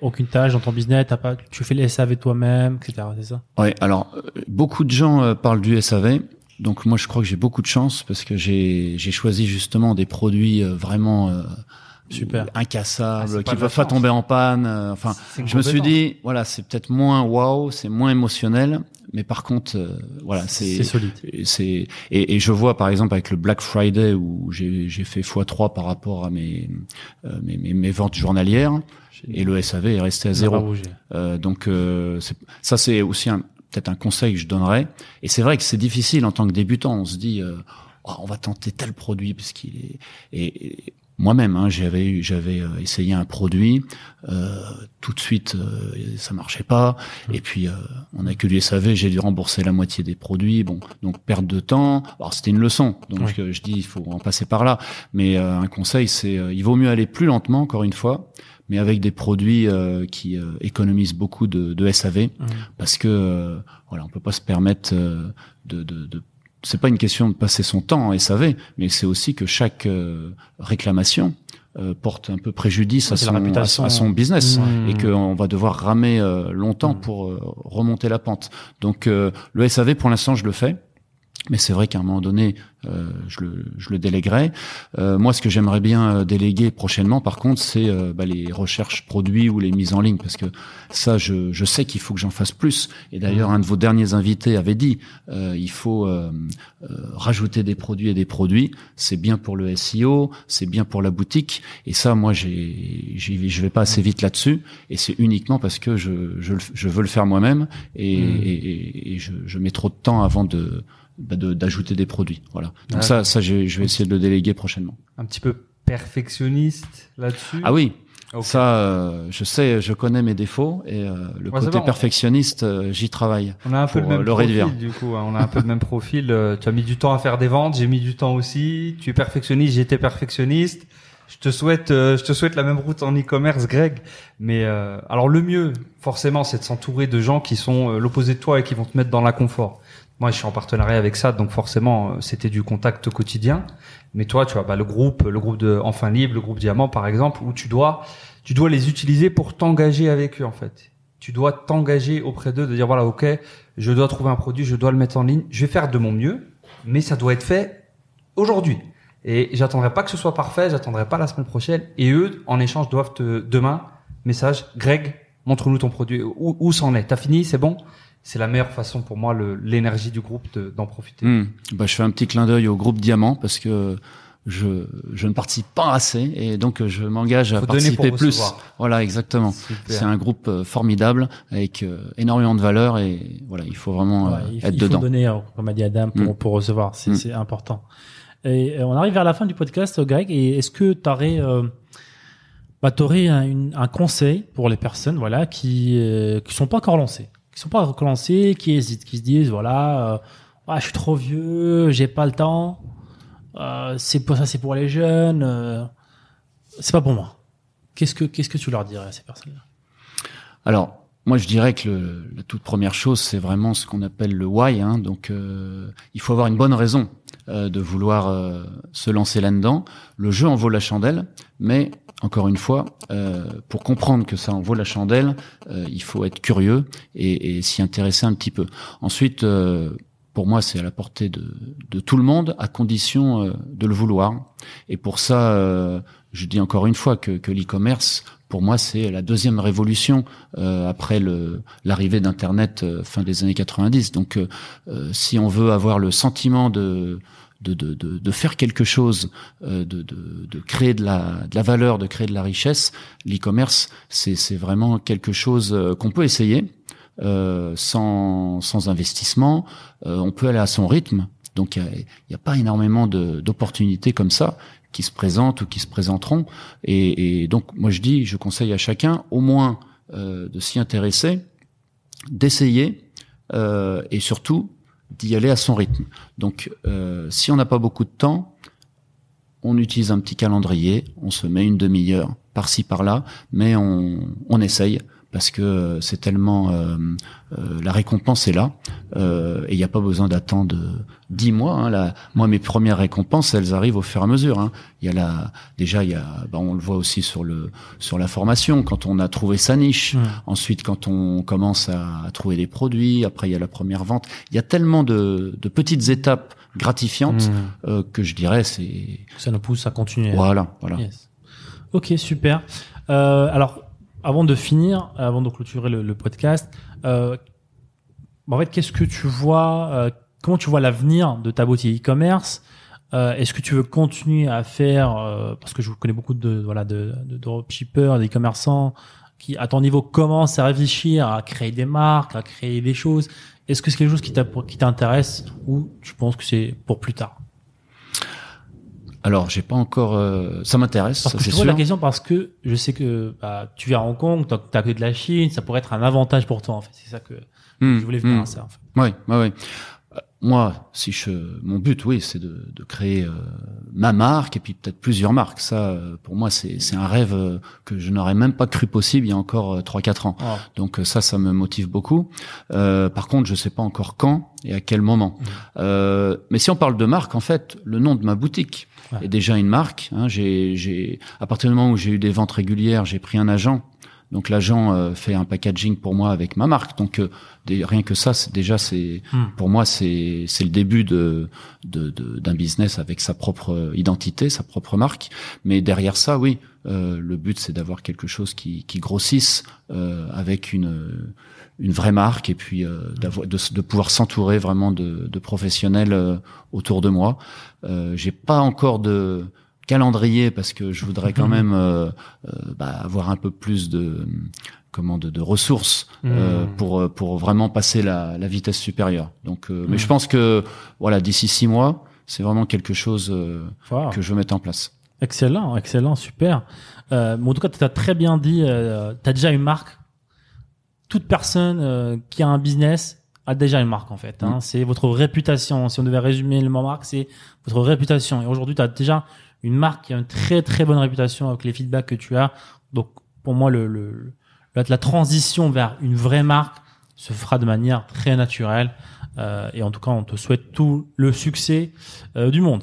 aucune tâche dans ton business, pas, tu fais les SAV toi-même, etc. C'est ça? Ouais, alors euh, beaucoup de gens euh, parlent du SAV. Donc moi je crois que j'ai beaucoup de chance parce que j'ai choisi justement des produits euh, vraiment euh, Super. Ah, incassables, pas qui de peuvent pas tomber en panne. euh, enfin, je me suis dit voilà c'est peut-être moins waouh, c'est moins émotionnel, mais par contre euh, voilà c'est solide. et c'est et, et je vois par exemple avec le Black Friday où j'ai fait x3 par rapport à mes euh, mes, mes, mes ventes journalières et le SAV est resté à zéro. Euh, donc euh, ça c'est aussi un- peut-être un conseil que je donnerais. Et c'est vrai que c'est difficile en tant que débutant. On se dit euh, Oh, on va tenter tel produit parce qu'il est et, et moi-même hein, j'avais j'avais euh, essayé un produit euh, tout de suite euh, ça marchait pas et puis euh, on a que du SAV j'ai dû rembourser la moitié des produits bon donc perte de temps alors c'était une leçon donc Oui. euh, je dis il faut en passer par là mais euh, un conseil c'est euh, il vaut mieux aller plus lentement encore une fois mais avec des produits euh, qui euh, économisent beaucoup de, de SAV parce que euh, voilà on peut pas se permettre euh, de, de, de c'est pas une question de passer son temps en SAV mais c'est aussi que chaque euh, réclamation euh, porte un peu préjudice à son, à, réputation. à son business Mmh. et qu'on va devoir ramer euh, longtemps Mm. pour remonter la pente donc euh, le SAV pour l'instant je le fais Mais c'est vrai qu'à un moment donné, euh, je, le, je le déléguerai. Euh, moi, ce que j'aimerais bien euh, déléguer prochainement, par contre, c'est euh, bah, les recherches produits ou les mises en ligne, parce que ça, je, je sais qu'il faut que j'en fasse plus. Et d'ailleurs, un de vos derniers invités avait dit, euh, il faut euh, euh, rajouter des produits et des produits. C'est bien pour le SEO, c'est bien pour la boutique. Et ça, moi, j'ai, je vais pas assez vite là-dessus. Et c'est uniquement parce que je, je, je veux le faire moi-même et, et, et- et je, je mets trop de temps avant de bah, de- d'ajouter des produits. Voilà. Donc Ouais. ça, ça, je, je vais essayer de le déléguer prochainement. Un petit peu perfectionniste là-dessus? Ah oui. Ok. Ça, euh, je sais, je connais mes défauts et euh, le Ouais, côté bon. perfectionniste, euh, j'y travaille. On a un peu le même le profil réduire. du coup. hein. On a un peu le même profil. Tu as mis du temps à faire des ventes, j'ai mis du temps aussi. Tu es perfectionniste, j'étais perfectionniste. Je te souhaite, euh, je te souhaite la même route en e-commerce, Greg. Mais euh, alors le mieux, forcément, c'est de s'entourer de gens qui sont l'opposé de toi et qui vont te mettre dans l'inconfort. Moi, je suis en partenariat avec ça, donc forcément, euh, c'était du contact quotidien. Mais toi, tu vois, bah, le groupe, le groupe de Enfin Libre, le groupe Diamant, par exemple, où tu dois, tu dois les utiliser pour t'engager avec eux, en fait. Tu dois t'engager auprès d'eux, de dire voilà, ok, je dois trouver un produit, je dois le mettre en ligne, je vais faire de mon mieux, mais ça doit être fait aujourd'hui. Et j'attendrai pas que ce soit parfait, j'attendrai pas la semaine prochaine. Et eux, en échange, doivent te demain message, Greg, montre-nous ton produit. Où, où c'en est T'as fini C'est bon? C'est la meilleure façon pour moi, le- l'énergie du groupe, de- d'en profiter. Hmm. Bah, je fais un petit clin d'œil au groupe Diamant parce que je, je ne participe pas assez et donc euh, je m'engage à participer plus. recevoir. Voilà, exactement. C'est un groupe euh, formidable avec euh, énormément de valeur et voilà, il faut vraiment euh, Ouais, il, être il faut dedans. donner, euh, comme a dit Adam, pour, Mm. pour recevoir. C'est Mm. c'est important. Et euh, on arrive vers la fin du podcast, euh, Greg. Et est-ce que tu aurais, euh, bah, t'aurais un, une- un conseil pour les personnes, voilà, qui euh, qui sont pas encore lancées, qui sont pas encore lancées, qui hésitent, qui se disent, voilà, euh, ah, je suis trop vieux, j'ai pas le temps. Euh, c'est pour ça, c'est pour les jeunes. euh, c'est pas pour moi. Qu'est-ce que qu'est-ce que tu leur dirais à ces personnes-là? Alors, moi, je dirais que le- la toute première chose, c'est vraiment ce qu'on appelle le why. Hein, donc, euh, il faut avoir une bonne raison euh, de vouloir euh, se lancer là-dedans. Le jeu en vaut la chandelle, mais encore une fois, euh, pour comprendre que ça en vaut la chandelle, euh, il faut être curieux et, et s'y intéresser un petit peu. Ensuite, euh, pour moi, c'est à la portée de, de tout le monde, à condition de le vouloir. Et pour ça, je dis encore une fois que, que l'e-commerce, pour moi, c'est la deuxième révolution euh, après l'arrivée d'Internet euh, fin des années 90. Donc, euh, euh, si on veut avoir le sentiment de de, de, de, faire quelque chose, euh, de, de, créer de la, de la valeur, de créer de la richesse, l'e-commerce, c'est vraiment quelque chose euh, qu'on peut essayer sans, sans investissement. On peut aller à son rythme. Donc, il n'y a, a pas énormément d'opportunités comme ça qui se présentent ou qui se présenteront. Et, donc, moi, je dis, je conseille à chacun au moins euh, de s'y intéresser, d'essayer euh, et surtout d'y aller à son rythme. Donc, euh, si on n'a pas beaucoup de temps, on utilise un petit calendrier, on se met une demi-heure par-ci par-là, mais on, on essaye parce que c'est tellement euh, euh, la récompense est là euh, et il n'y a pas besoin d'attendre dix mois. Hein, là, moi, mes premières récompenses, elles arrivent au fur et à mesure. Hein. Il y a la, déjà, il y a, bah, on le voit aussi sur le sur la formation quand on a trouvé sa niche. Ensuite, quand on commence à, à trouver des produits, après il y a la première vente. Il y a tellement de, de petites étapes gratifiantes Mmh. euh, que je dirais c'est Ça nous pousse à continuer. voilà, voilà. Yes. Ok, super. Euh, alors, avant de finir, avant de clôturer le, podcast, euh, en fait, qu'est-ce que tu vois, euh, comment tu vois l'avenir de ta boutique e-commerce Euh, Est-ce que tu veux continuer à faire, euh, parce que je connais beaucoup de voilà de, de dropshippers, des commerçants qui, à ton niveau, commencent à réfléchir à créer des marques, à créer des choses. Est-ce que c'est quelque chose qui t'intéresse ou tu penses que c'est pour plus tard? Alors, j'ai pas encore. euh, ça m'intéresse, Parce que je c'est te pose la question parce que je sais que bah, tu viens à Hong Kong, t'as que de la Chine, ça pourrait être un avantage pour toi en fait. C'est ça que Hmm, je voulais venir hmm. à ça. En fait. Oui, oui, oui. Euh, Moi, si je, mon but, oui, c'est de, de créer euh, ma marque et puis peut-être plusieurs marques. Ça, euh, pour moi, c'est c'est un rêve que je n'aurais même pas cru possible il y a encore trois, quatre ans. Oh. Donc ça, ça me motive beaucoup. Euh, par contre, je sais pas encore quand et à quel moment. Euh, mais si on parle de marque, en fait, le nom de ma boutique Ouais. est déjà une marque. Hein, j'ai, j'ai, à partir du moment où j'ai eu des ventes régulières, j'ai pris un agent Donc l'agent euh, fait un packaging pour moi avec ma marque. Donc euh, des- rien que ça, c'est déjà c'est Hmm. pour moi c'est c'est le début de de- de- d'un business avec sa propre identité, sa propre marque. Mais derrière ça, oui, euh, le but c'est d'avoir quelque chose qui qui grossisse euh, avec une une vraie marque et puis euh, de, de pouvoir s'entourer vraiment de, de professionnels euh, autour de moi. Euh, J'ai pas encore de calendrier parce que je voudrais quand même euh, euh, bah, avoir un peu plus de comment de, de ressources euh, Hmm. pour pour vraiment passer la, la vitesse supérieure. Donc, euh, mais je pense que voilà d'ici six mois, c'est vraiment quelque chose euh, Wow. que je veux mettre en place. Excellent, excellent, super. Euh, mais en tout cas, tu as très bien dit, euh, tu as déjà une marque. Toute personne euh, qui a un business a déjà une marque en fait. Hein. Mm. C'est votre réputation. Si on devait résumer le mot marque, c'est votre réputation. Et aujourd'hui, tu as déjà une marque qui a une très très bonne réputation avec les feedbacks que tu as. Donc pour moi, le, le, la, la transition vers une vraie marque se fera de manière très naturelle. Euh, et en tout cas, on te souhaite tout le succès euh, du monde.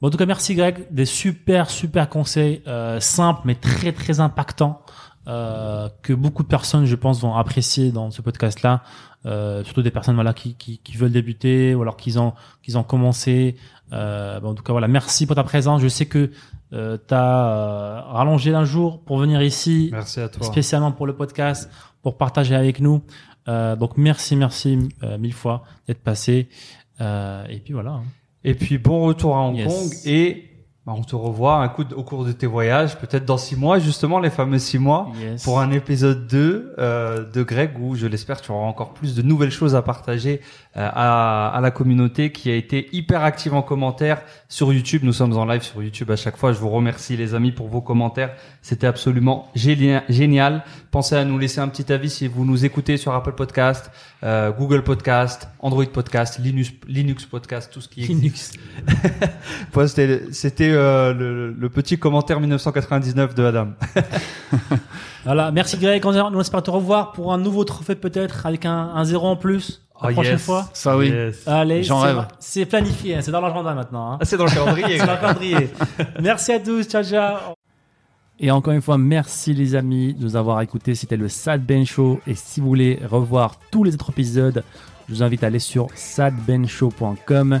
Bon, en tout cas, merci Greg, des super super conseils euh, simples mais très très impactants euh, que beaucoup de personnes, je pense, vont apprécier dans ce podcast-là. Euh, surtout des personnes voilà qui, qui, qui veulent débuter ou alors qu'ils ont qu'ils ont commencé. Euh, bon, en tout cas, voilà, merci pour ta présence. Je sais que euh, tu as rallongé d'un jour pour venir ici Merci à toi. spécialement pour le podcast, pour partager avec nous. Euh, donc merci, merci euh, mille fois d'être passé. Euh, et puis voilà. hein. Et puis bon retour à Hong Yes. Kong et bah, on te revoit un coup de- au cours de tes voyages, peut-être dans six mois, justement les fameux six mois, Yes. pour un épisode 2 euh, de Greg où je l'espère tu auras encore plus de nouvelles choses à partager euh, à, à la communauté qui a été hyper active en commentaire sur YouTube. Nous sommes en live sur YouTube à chaque fois. Je vous remercie les amis pour vos commentaires. C'était absolument génia- génial. Pensez à nous laisser un petit avis si vous nous écoutez sur Apple Podcast, euh, Google Podcast, Android Podcast, Linux, Linux Podcast, tout ce qui existe. Linux. C'était euh, le, le petit commentaire 1999 de Adam. Voilà, merci Greg. On on espère te revoir pour un nouveau trophée peut-être avec un, un zéro en plus la Oh, prochaine yes. fois. Ça oui. Yes. Allez, J'en c'est- rêve. C'est planifié, hein, c'est dans l'agenda maintenant. hein. Ah, c'est dans le calendrier. C'est dans le calendrier. Merci à tous, ciao ciao. Et encore une fois, merci les amis de nous avoir écoutés. C'était le Sad Ben Show. Et si vous voulez revoir tous les autres épisodes, je vous invite à aller sur sadbenshow.com.